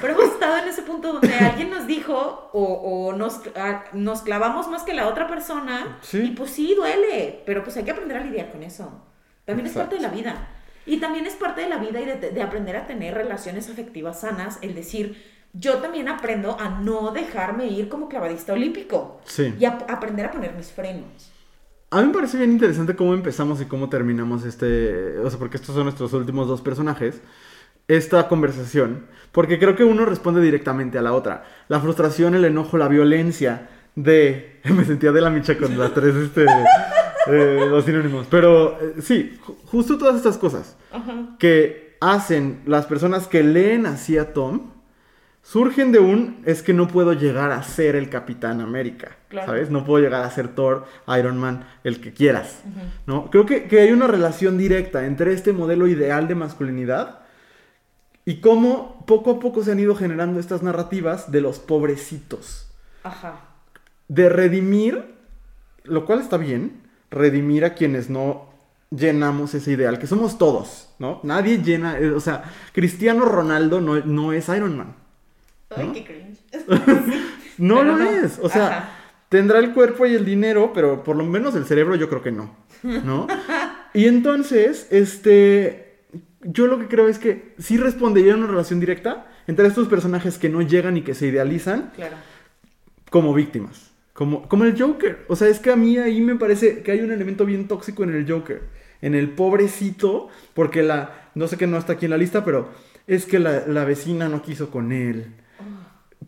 Pero hemos estado en ese punto donde alguien nos dijo o, o nos, a- nos clavamos más que la otra persona. Sí. Y pues sí, duele, pero pues hay que aprender a lidiar con eso. También Exacto. es parte de la vida. Y también es parte de la vida y de, de aprender a tener relaciones afectivas sanas, el decir, yo también aprendo a no dejarme ir como clavadista olímpico. Sí. Y a- aprender a poner mis frenos. A mí me parece bien interesante cómo empezamos y cómo terminamos este. O sea, porque estos son nuestros últimos dos personajes. Esta conversación. Porque creo que uno responde directamente a la otra. La frustración, el enojo, la violencia de. Me sentía de la micha con las tres, este. eh, los sinónimos. Pero eh, sí, ju- justo todas estas cosas que hacen las personas que leen así a Tom surgen de un es que no puedo llegar a ser el Capitán América, Claro. ¿sabes? No puedo llegar a ser Thor, Iron Man, el que quieras, ¿no? Creo que, que hay una relación directa entre este modelo ideal de masculinidad y cómo poco a poco se han ido generando estas narrativas de los pobrecitos, Ajá. de redimir, lo cual está bien, redimir a quienes no llenamos ese ideal, que somos todos, ¿no? Nadie llena, eh, o sea, Cristiano Ronaldo no, no es Iron Man. Ay, ¿No? qué cringe. No Pero lo no. es. O sea, Ajá. tendrá el cuerpo y el dinero, pero por lo menos el cerebro yo creo que no. ¿No? y entonces, este. Yo lo que creo es que sí respondería a una relación directa entre estos personajes que no llegan y que se idealizan Claro. como víctimas. Como, como el Joker. O sea, es que a mí ahí me parece que hay un elemento bien tóxico en el Joker. En el pobrecito, porque la. No sé que no está aquí en la lista, pero es que la, la vecina no quiso con él.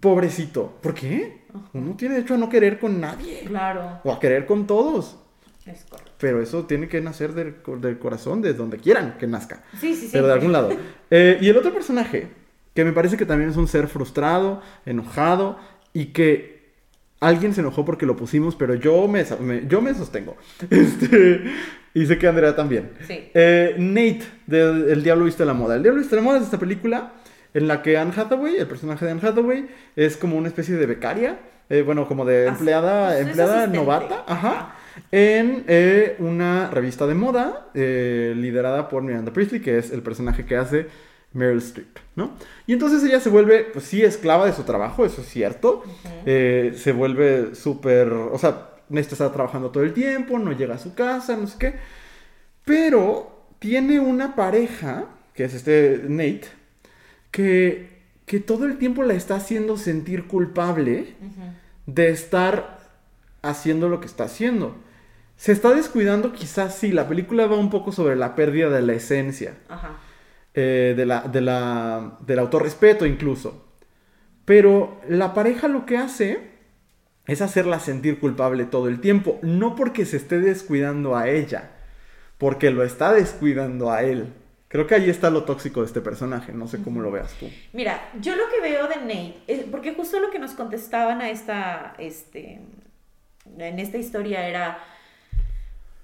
Pobrecito. ¿Por qué? Uno tiene derecho a no querer con nadie. Claro. O a querer con todos. Es correcto. Pero eso tiene que nacer del, del corazón, de donde quieran que nazca. Sí, sí, sí. Pero de algún lado. Eh, y el otro personaje, que me parece que también es un ser frustrado, enojado, y que alguien se enojó porque lo pusimos, pero yo me, me- yo me sostengo. Este, y sé que Andrea también. Sí. Eh, Nate, de El Diablo Viste la Moda. El Diablo Viste la Moda es esta película en la que Anne Hathaway, el personaje de Anne Hathaway, es como una especie de becaria, eh, bueno, como de As- empleada, pues es empleada novata, ajá, Ajá. En eh, una revista de moda eh, liderada por Miranda Priestley, que es el personaje que hace Meryl Streep, ¿no? Y entonces ella se vuelve, pues sí, esclava de su trabajo, eso es cierto, Eh, se vuelve súper, o sea, necesita estar trabajando todo el tiempo, no llega a su casa, no sé qué, pero tiene una pareja, que es este Nate, que, que todo el tiempo la está haciendo sentir culpable de estar haciendo lo que está haciendo. Se está descuidando, quizás sí, la película va un poco sobre la pérdida de la esencia, Ajá. eh, de la, de la, del autorrespeto incluso. Pero la pareja lo que hace es hacerla sentir culpable todo el tiempo, no porque se esté descuidando a ella, porque lo está descuidando a él. Creo que ahí está lo tóxico de este personaje, no sé cómo lo veas tú. Mira, yo lo que veo de Nate, es- porque justo lo que nos contestaban a esta, este, en esta historia era,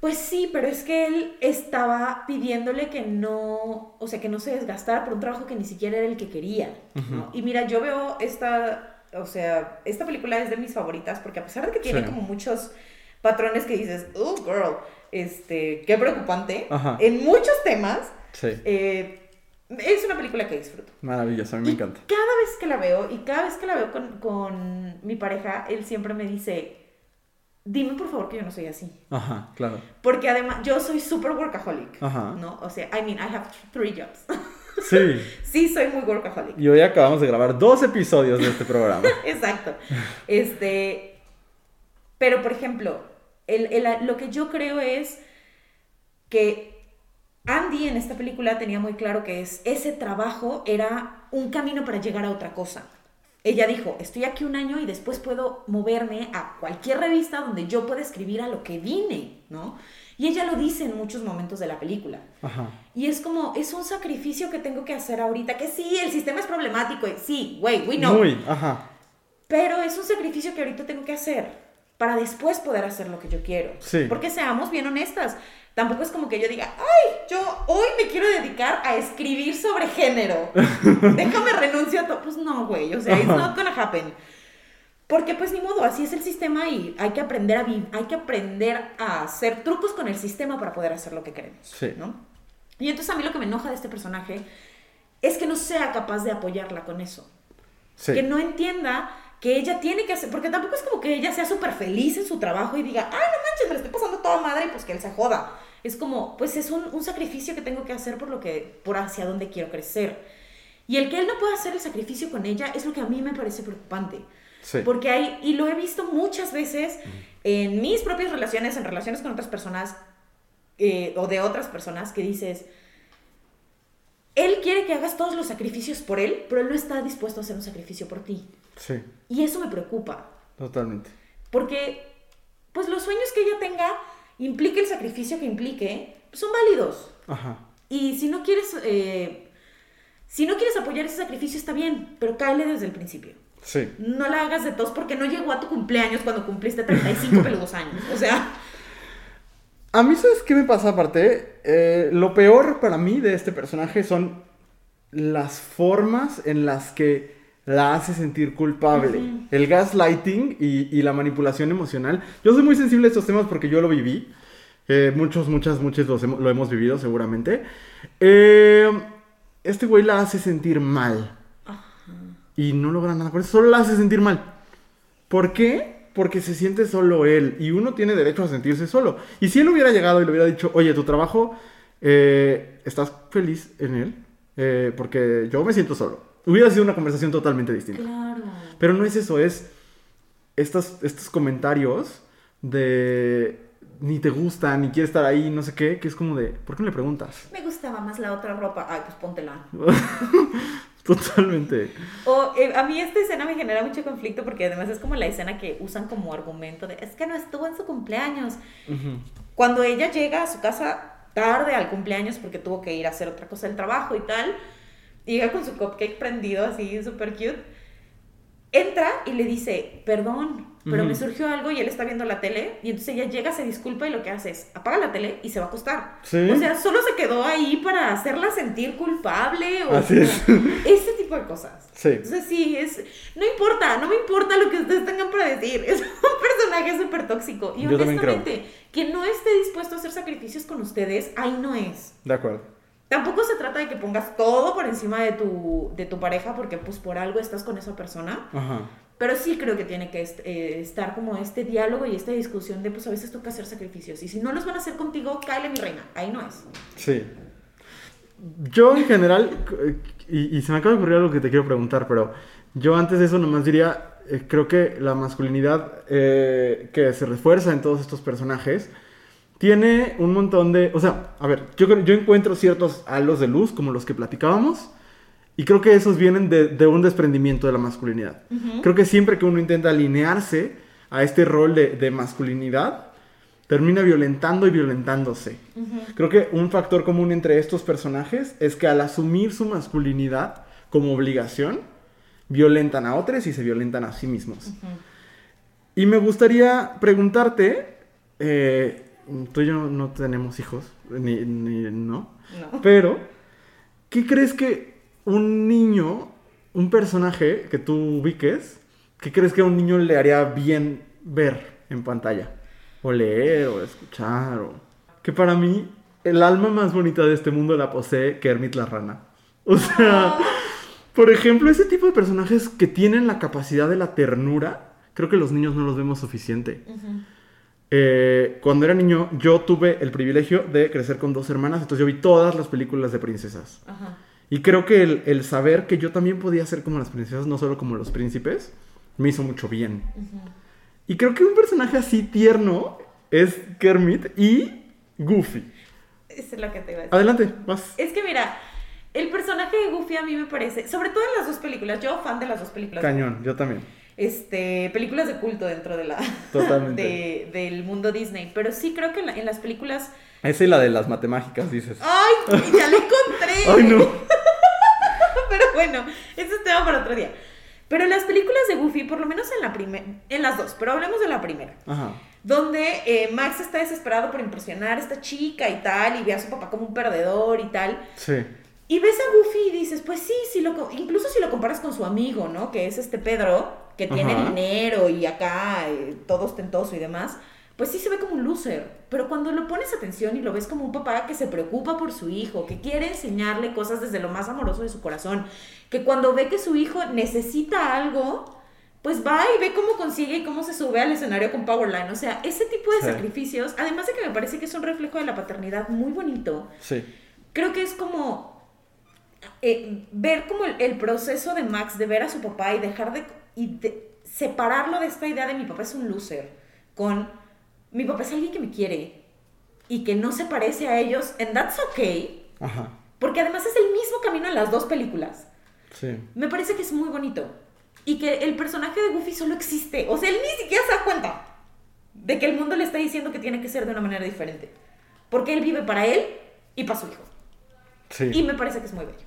pues sí, pero es que él estaba pidiéndole que no, o sea, que no se desgastara por un trabajo que ni siquiera era el que quería, ¿no? Y mira, yo veo esta, o sea, esta película es de mis favoritas porque a pesar de que tiene Sí. como muchos patrones que dices, oh, girl, este, qué preocupante, Ajá. en muchos temas, Sí, eh, es una película que disfruto. maravilloso, a mí me Y encanta. Cada vez que la veo y cada vez que la veo con, con mi pareja, él siempre me dice, dime por favor que yo no soy así. Ajá, claro. Porque además yo soy súper workaholic, Ajá. ¿no? O sea, I mean, I have three jobs. Sí. sí, soy muy workaholic. Y hoy acabamos de grabar dos episodios de este programa. Exacto. Este, pero por ejemplo, el- el- lo que yo creo es que Andy en esta película tenía muy claro que es, ese trabajo era un camino para llegar a otra cosa. Ella dijo, estoy aquí un año y después puedo moverme a cualquier revista donde yo pueda escribir a lo que vine, ¿no? Y ella lo dice en muchos momentos de la película. Ajá. Y es como, es un sacrificio que tengo que hacer ahorita, que sí, el sistema es problemático, sí, güey, we know. Muy, ajá. Pero es un sacrificio que ahorita tengo que hacer para después poder hacer lo que yo quiero. Sí. Porque seamos bien honestas. Tampoco es como que yo diga, ay, yo hoy me quiero dedicar a escribir sobre género. Déjame renuncio a todo. Pues no, güey. O sea, it's not gonna happen. Porque pues ni modo, así es el sistema y hay que aprender a vivir, hay que aprender a hacer trucos con el sistema para poder hacer lo que queremos. Sí. ¿no? Y entonces a mí lo que me enoja de este personaje es que no sea capaz de apoyarla con eso Sí. que no entienda que ella tiene que hacer, porque tampoco es como que ella sea súper feliz en su trabajo y diga, ay, no manches, me la estoy pasando toda madre y pues que él se joda. Es como, pues es un, un sacrificio que tengo que hacer por lo que, por hacia dónde quiero crecer. Y el que él no pueda hacer el sacrificio con ella es lo que a mí me parece preocupante. Sí. Porque hay, y lo he visto muchas veces en mis propias relaciones, en relaciones con otras personas eh, o de otras personas, que dices, él quiere que hagas todos los sacrificios por él, pero él no está dispuesto a hacer un sacrificio por ti. Sí, Y eso me preocupa, totalmente. porque pues los sueños que ella tenga, implique el sacrificio que implique, son válidos. Ajá. Y si no quieres, eh, Si no quieres apoyar ese sacrificio está bien, pero cáele desde el principio. Sí. No la hagas de tos porque no llegó a tu cumpleaños cuando cumpliste 35 peludos años. O sea, A mí, ¿sabes qué me pasa aparte? Eh, lo peor para mí de este personaje son las formas en las que la hace sentir culpable. El gaslighting y, y la manipulación emocional. Yo soy muy sensible a estos temas porque yo lo viví. Eh, muchos, muchas, muchos los lo hemos vivido seguramente. Eh, este güey la hace sentir mal. Y no logra nada. Por eso solo la hace sentir mal. ¿Por qué? Porque se siente solo él. Y uno tiene derecho a sentirse solo. Y si él hubiera llegado y le hubiera dicho, oye, tu trabajo, eh, ¿estás feliz en él? Eh, porque yo me siento solo. Hubiera sido una conversación totalmente distinta. claro. Pero no es eso, es estos, estos comentarios de ni te gusta, ni quiere estar ahí, no sé qué, que es como de, ¿por qué no le preguntas? Me gustaba más la otra ropa. Ay, pues póntela. Totalmente. O eh, a mí esta escena me genera mucho conflicto porque además es como la escena que usan como argumento de es que no estuvo en su cumpleaños. Cuando ella llega a su casa tarde al cumpleaños porque tuvo que ir a hacer otra cosa del trabajo y tal, llega con su cupcake prendido así, súper cute, entra y le dice, perdón, pero Ujú. me surgió algo y él está viendo la tele, y entonces ella llega, se disculpa y lo que hace es apaga la tele y se va a acostar. Sí. O sea, solo se quedó ahí para hacerla sentir culpable o Así es. ese tipo de cosas. Sí. Entonces sí, es, no importa, no me importa lo que ustedes tengan para decir. Es un personaje súper tóxico. Y Yo honestamente, quien no esté dispuesto a hacer sacrificios con ustedes, ahí no es. De acuerdo. Tampoco se trata de que pongas todo por encima de tu, de tu pareja porque pues por algo estás con esa persona. Ajá. Pero sí creo que tiene que eh, estar como este diálogo y esta discusión de pues a veces toca hacer sacrificios. Y si no los van a hacer contigo, cáele mi reina. Ahí no es. Sí. Yo en general, y, y se me acaba de ocurrir algo que te quiero preguntar, pero yo antes de eso nomás diría, eh, creo que la masculinidad eh, que se refuerza en todos estos personajes tiene un montón de, o sea, a ver, yo, yo encuentro ciertos halos de luz como los que platicábamos y creo que esos vienen de, de un desprendimiento de la masculinidad. Creo que siempre que uno intenta alinearse a este rol de, de masculinidad, termina violentando y violentándose. Creo que un factor común entre estos personajes es que al asumir su masculinidad como obligación, violentan a otros y se violentan a sí mismos. Y me gustaría preguntarte, eh, tú y yo no tenemos hijos, ni, ni- no, No. pero, ¿qué crees que un niño, un personaje que tú ubiques, qué crees que a un niño le haría bien ver en pantalla? O leer, o escuchar, o... Que para mí, el alma más bonita de este mundo la posee Kermit la rana. O sea, por ejemplo, ese tipo de personajes que tienen la capacidad de la ternura, creo que los niños no los vemos suficiente. Eh, cuando era niño, yo tuve el privilegio de crecer con dos hermanas, entonces yo vi todas las películas de princesas. Ajá. Y creo que el, el saber que yo también podía ser como las princesas, no solo como los príncipes, me hizo mucho bien. Y creo que un personaje así tierno es Kermit y Goofy. Es lo que te iba a decir. Adelante, vas. Es que mira, el personaje de Goofy a mí me parece, sobre todo en las dos películas, yo fan de las dos películas. Cañón, yo también. Este, películas de culto dentro de la Totalmente. de- del mundo Disney, pero sí creo que en, la- en las películas Esa y la de las matemáticas, dices. ¡Ay! Ya la encontré. Ay, no. Pero bueno, ese es tema para otro día. Pero las películas de Goofy, por lo menos en la primera, en las dos, pero hablemos de la primera. Ajá. Donde eh, Max está desesperado por impresionar a esta chica y tal, y ve a su papá como un perdedor y tal. Sí. Y ves a Goofy y dices, pues sí, si lo, incluso si lo comparas con su amigo, ¿no? Que es este Pedro, que tiene Ajá. dinero y acá eh, todo ostentoso y demás, pues sí se ve como un loser. Pero cuando lo pones atención y lo ves como un papá que se preocupa por su hijo, que quiere enseñarle cosas desde lo más amoroso de su corazón, que cuando ve que su hijo necesita algo, pues va y ve cómo consigue y cómo se sube al escenario con Powerline. O sea, ese tipo de Sí. sacrificios, además de que me parece que es un reflejo de la paternidad muy bonito, Sí. creo que es como eh, ver como el, el proceso de Max de ver a su papá y dejar de, y de separarlo de esta idea de mi papá es un loser con mi papá es alguien que me quiere y que no se parece a ellos and that's okay Ajá. porque además es el mismo camino en las dos películas Sí. me parece que es muy bonito y que el personaje de Goofy solo existe o sea él ni siquiera se da cuenta de que el mundo le está diciendo que tiene que ser de una manera diferente porque él vive para él y para su hijo Sí. y me parece que es muy bello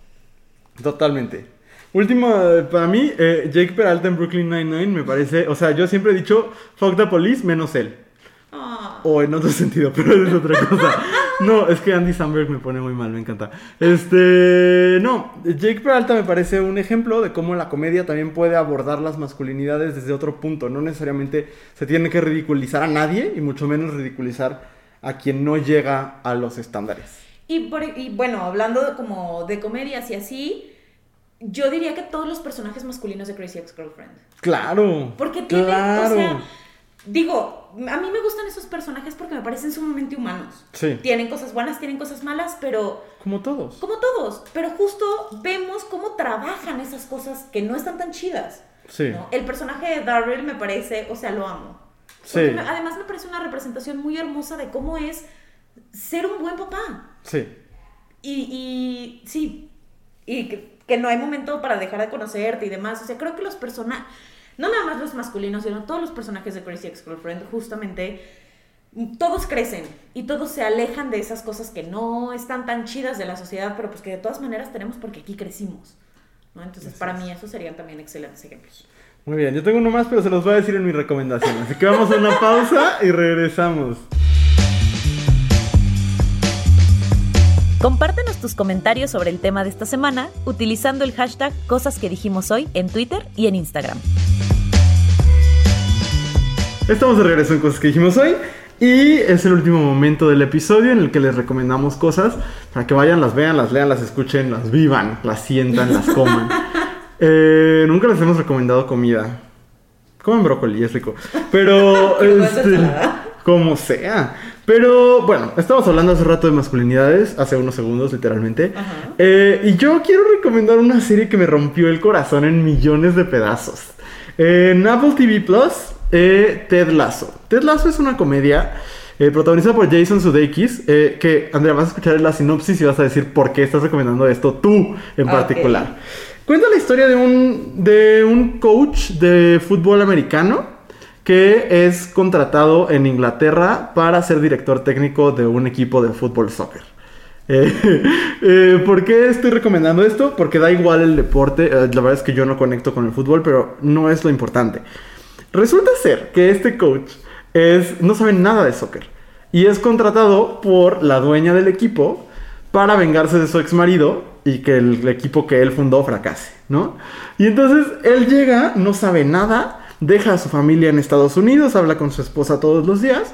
Totalmente. Último, eh, para mí, eh, Jake Peralta en Brooklyn Nine-Nine me parece. O sea, yo siempre he dicho fuck the police menos él. Ah. O en otro sentido, pero es otra cosa. No, es que Andy Samberg me pone muy mal, me encanta. Este. No, Jake Peralta me parece un ejemplo de cómo la comedia también puede abordar las masculinidades desde otro punto. No necesariamente se tiene que ridiculizar a nadie y mucho menos ridiculizar a quien no llega a los estándares. Y, por- y bueno, hablando como de comedias y así, yo diría que todos los personajes masculinos de Crazy Ex-Girlfriend. Claro. Porque tienen, claro. o sea, digo, a mí me gustan esos personajes porque me parecen sumamente humanos. Sí. Tienen cosas buenas, tienen cosas malas, pero Como todos. como todos, pero justo vemos cómo trabajan esas cosas que no están tan chidas. Sí. ¿no? El personaje de Darryl me parece, o sea, lo amo. Sí. Me- además me parece una representación muy hermosa de cómo es ser un buen papá. Sí. Y, y sí, y que, no hay momento para dejar de conocerte y demás. O sea, creo que los personajes, no nada más los masculinos, sino todos los personajes de Crazy Ex-Girlfriend, justamente, todos crecen y todos se alejan de esas cosas que no están tan chidas de la sociedad, pero pues que de todas maneras tenemos porque aquí crecimos. ¿no? Entonces, para mí, esos serían también excelentes ejemplos. Muy bien, yo tengo uno más, pero se los voy a decir en mi recomendación. Así que vamos a una pausa y regresamos. Compártenos tus comentarios sobre el tema de esta semana utilizando el hashtag Cosas que dijimos hoy en Twitter y en Instagram. Estamos de regreso en cosas que dijimos hoy. Y es el último momento del episodio en el que les recomendamos cosas para que vayan, las vean, las lean, las escuchen, las vivan, las sientan, las coman. Eh, nunca les hemos recomendado comida. Coman brócoli, es rico. Pero, este, como sea. Pero bueno, estamos hablando hace rato de masculinidades, hace unos segundos literalmente. Eh, y yo quiero recomendar una serie que me rompió el corazón en millones de pedazos. En Apple TV Plus, eh, Ted Lasso. Ted Lasso es una comedia eh, protagonizada por Jason Sudeikis. eh, que, Andrea, vas a escuchar la sinopsis y vas a decir por qué estás recomendando esto tú en particular. Cuenta la historia de un, de un coach de fútbol americano que es contratado en Inglaterra para ser director técnico de un equipo de fútbol soccer. Eh, eh, ¿Por qué estoy recomendando esto? Porque da igual el deporte. eh, la verdad es que yo no conecto con el fútbol, pero no es lo importante. Resulta ser que este coach es, no sabe nada de soccer y es contratado por la dueña del equipo para vengarse de su ex marido y que el equipo que él fundó fracase, ¿no? Y entonces él llega, no sabe nada, deja a su familia en Estados Unidos, habla con su esposa todos los días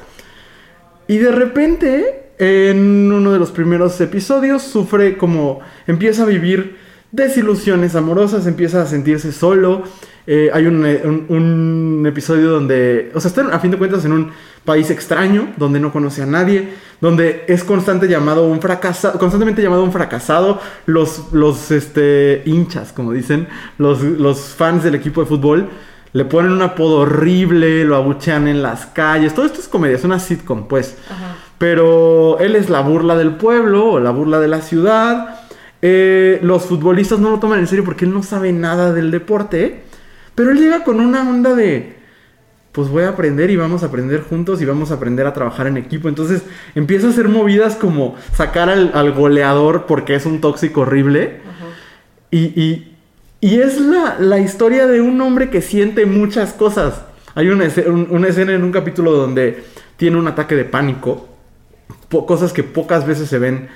y de repente, en uno de los primeros episodios, sufre como empieza a vivir desilusiones amorosas, empieza a sentirse solo. Eh, hay un, episodio donde, o sea, está a fin de cuentas en un país extraño, donde no conoce a nadie, donde es constante llamado un fracasado, constantemente llamado un fracasado. Los, los este, hinchas, como dicen, los, los fans del equipo de fútbol, le ponen un apodo horrible, lo abuchean en las calles. Todo esto es comedia, es una sitcom, pues. Ajá. Pero él es la burla del pueblo o la burla de la ciudad. Eh, los futbolistas no lo toman en serio porque él no sabe nada del deporte. Pero él llega con una onda de, pues voy a aprender y vamos a aprender juntos y vamos a aprender a trabajar en equipo. Entonces empieza a hacer movidas como sacar al, al goleador porque es un tóxico horrible. Ajá. Y, y- y es la, la historia de un hombre que siente muchas cosas. Hay una, una escena en un capítulo donde tiene un ataque de pánico. Cosas que pocas veces se ven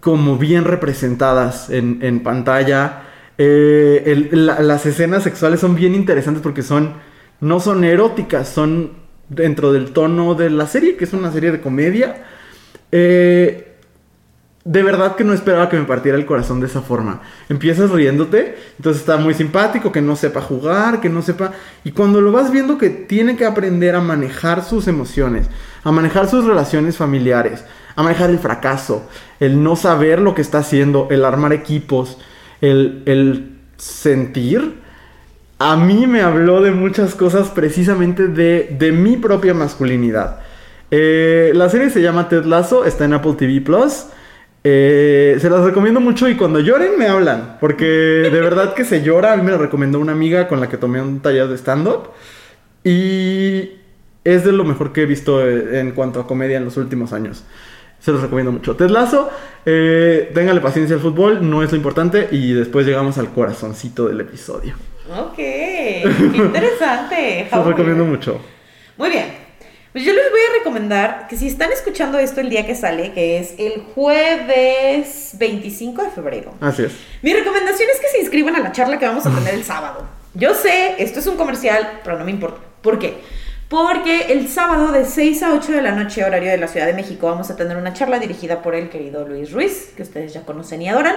como bien representadas en, en pantalla. Eh, las escenas sexuales son bien interesantes porque son no son eróticas, son dentro del tono de la serie, que es una serie de comedia. Eh, de verdad que no esperaba que me partiera el corazón de esa forma. Empiezas riéndote, entonces está muy simpático, que no sepa jugar, que no sepa... Y cuando lo vas viendo que tiene que aprender a manejar sus emociones, a manejar sus relaciones familiares, a manejar el fracaso, el no saber lo que está haciendo, el armar equipos, el, el sentir, a mí me habló de muchas cosas precisamente de, de mi propia masculinidad. Eh, la serie se llama Ted Lasso, está en Apple TV Plus. Eh, se las recomiendo mucho y cuando lloren me hablan, porque de verdad que se llora. A mí me lo recomendó una amiga con la que tomé un taller de stand-up y es de lo mejor que he visto eh, en cuanto a comedia en los últimos años. Se los recomiendo mucho. Ted Lasso, eh, téngale paciencia al fútbol, no es lo importante. Y después llegamos al corazoncito del episodio. Ok, qué interesante. Se los recomiendo mucho. Muy bien. Pues yo les voy a recomendar que si están escuchando esto el día que sale, que es el jueves 25 de febrero. Así es. Mi recomendación es que se inscriban a la charla que vamos a tener el sábado. Yo sé, esto es un comercial, pero no me importa. ¿Por qué? Porque el sábado de 6 a 8 de la noche, horario de la Ciudad de México, vamos a tener una charla dirigida por el querido Luis Ruiz, que ustedes ya conocen y adoran,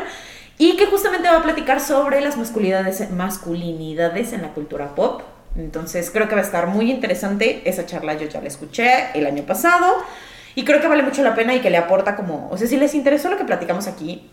y que justamente va a platicar sobre las masculinidades, masculinidades en la cultura pop. Entonces creo que va a estar muy interesante. Esa charla yo ya la escuché el año pasado y creo que vale mucho la pena y que le aporta como, o sea, si les interesó lo que platicamos aquí,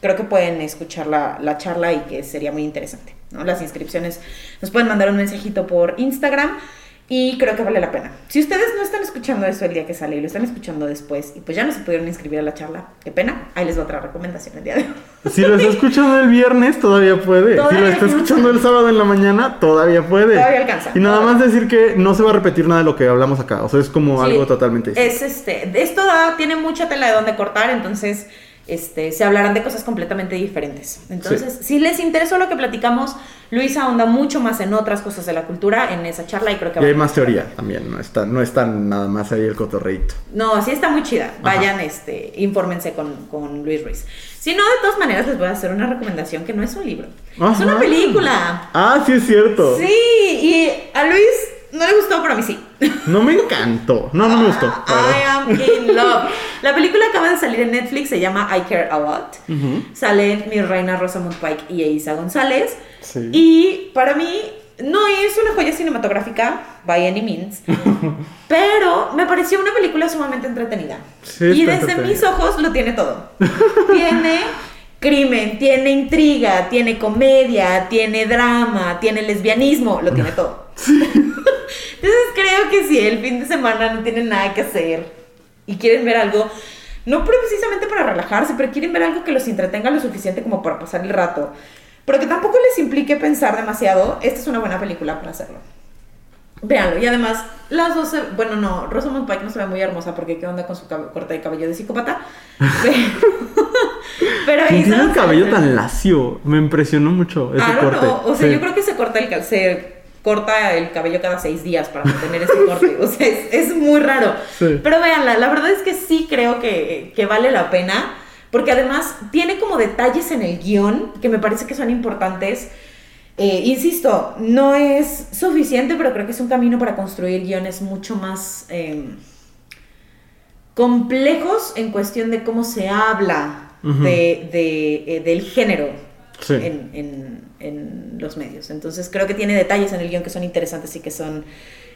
creo que pueden escuchar la, la charla y que sería muy interesante. Las inscripciones nos pueden mandar un mensajito por Instagram. Y creo que vale la pena. Si ustedes no están escuchando eso el día que sale y lo están escuchando después y pues ya no se pudieron inscribir a la charla, qué pena, ahí les va otra recomendación el día de hoy. Si lo está escuchando el viernes, todavía puede. Todavía si lo está escuchando el sábado en la mañana, todavía puede. Todavía alcanza. Y nada Todavía. más decir que no se va a repetir nada de lo que hablamos acá. O sea, es como Sí, algo totalmente. Es este, esto da- tiene mucha tela de donde cortar, entonces este, se hablarán de cosas completamente diferentes. Entonces, si les interesó lo que platicamos, Luisa ahonda mucho más en otras cosas de la cultura en esa charla y creo que Y hay más teoría también, no está, no está nada más ahí el cotorreito. No, sí está muy chida. Vayan, este, infórmense con, con Luis Ruiz. Si no, de todas maneras les voy a hacer una recomendación que no es un libro. Es una película. Ah, sí es cierto. Sí, y a Luis no le gustó, pero a mí sí. No me encantó. No, no me gustó. I am in love. La película acaba de salir en Netflix, se llama I Care a Lot. Ujú. Salen mi reina Rosamund Pike y Eiza González. Sí. Y para mí no es una joya cinematográfica, by any means, pero me pareció una película sumamente entretenida. Sí, y desde mis ojos lo tiene todo. tiene crimen, tiene intriga, tiene comedia, tiene drama, tiene lesbianismo, lo tiene todo. Entonces creo que si el fin de semana no tienen nada que hacer y quieren ver algo, no precisamente para relajarse, pero quieren ver algo que los entretenga lo suficiente como para pasar el rato, pero que tampoco les implique pensar demasiado, esta es una buena película para hacerlo. Véanlo, y además, las dos, bueno, no, Rosamund Pike no se ve muy hermosa porque qué onda con su corte de cabello de psicópata. Pero, pero ¿Quién Isa tiene el cabello tan lacio? Me impresionó mucho ese corte. know. O sea, Sí. yo creo que se corta el ca- se corta el cabello cada seis días para mantener ese corte. O sea, es, es muy raro. Sí. Pero véanla, la verdad es que sí creo que, que vale la pena. Porque además tiene como detalles en el guion que me parece que son importantes. Eh, insisto, no es suficiente, pero creo que es un camino para construir guiones mucho más eh, complejos en cuestión de cómo se habla de, eh, del género Sí. en, en- en los medios. Entonces creo que tiene detalles en el guion que son interesantes y que son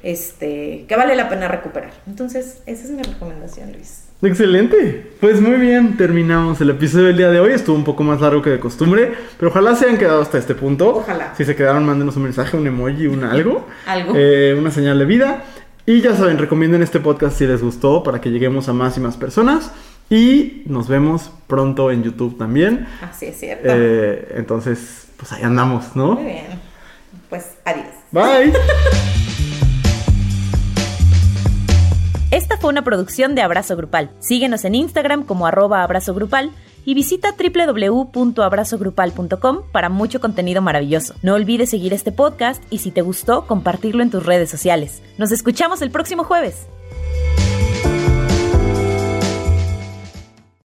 este que vale la pena recuperar. Entonces, esa es mi recomendación, Luis. Excelente. Pues muy bien, terminamos el episodio del día de hoy. Estuvo un poco más largo que de costumbre, pero ojalá se hayan quedado hasta este punto. Ojalá. Si se quedaron, mándenos un mensaje, un emoji, un algo. Algo. Eh, una señal de vida. Y ya saben, recomienden este podcast si les gustó para que lleguemos a más y más personas. Y nos vemos pronto en YouTube también. Así es cierto. Eh, entonces, pues ahí andamos, ¿no? Muy bien. Pues adiós. Bye. Esta fue una producción de Abrazo Grupal. Síguenos en Instagram como arroba abrazo grupal y visita www.abrazogrupal.com para mucho contenido maravilloso. No olvides seguir este podcast y si te gustó, compartirlo en tus redes sociales. Nos escuchamos el próximo jueves.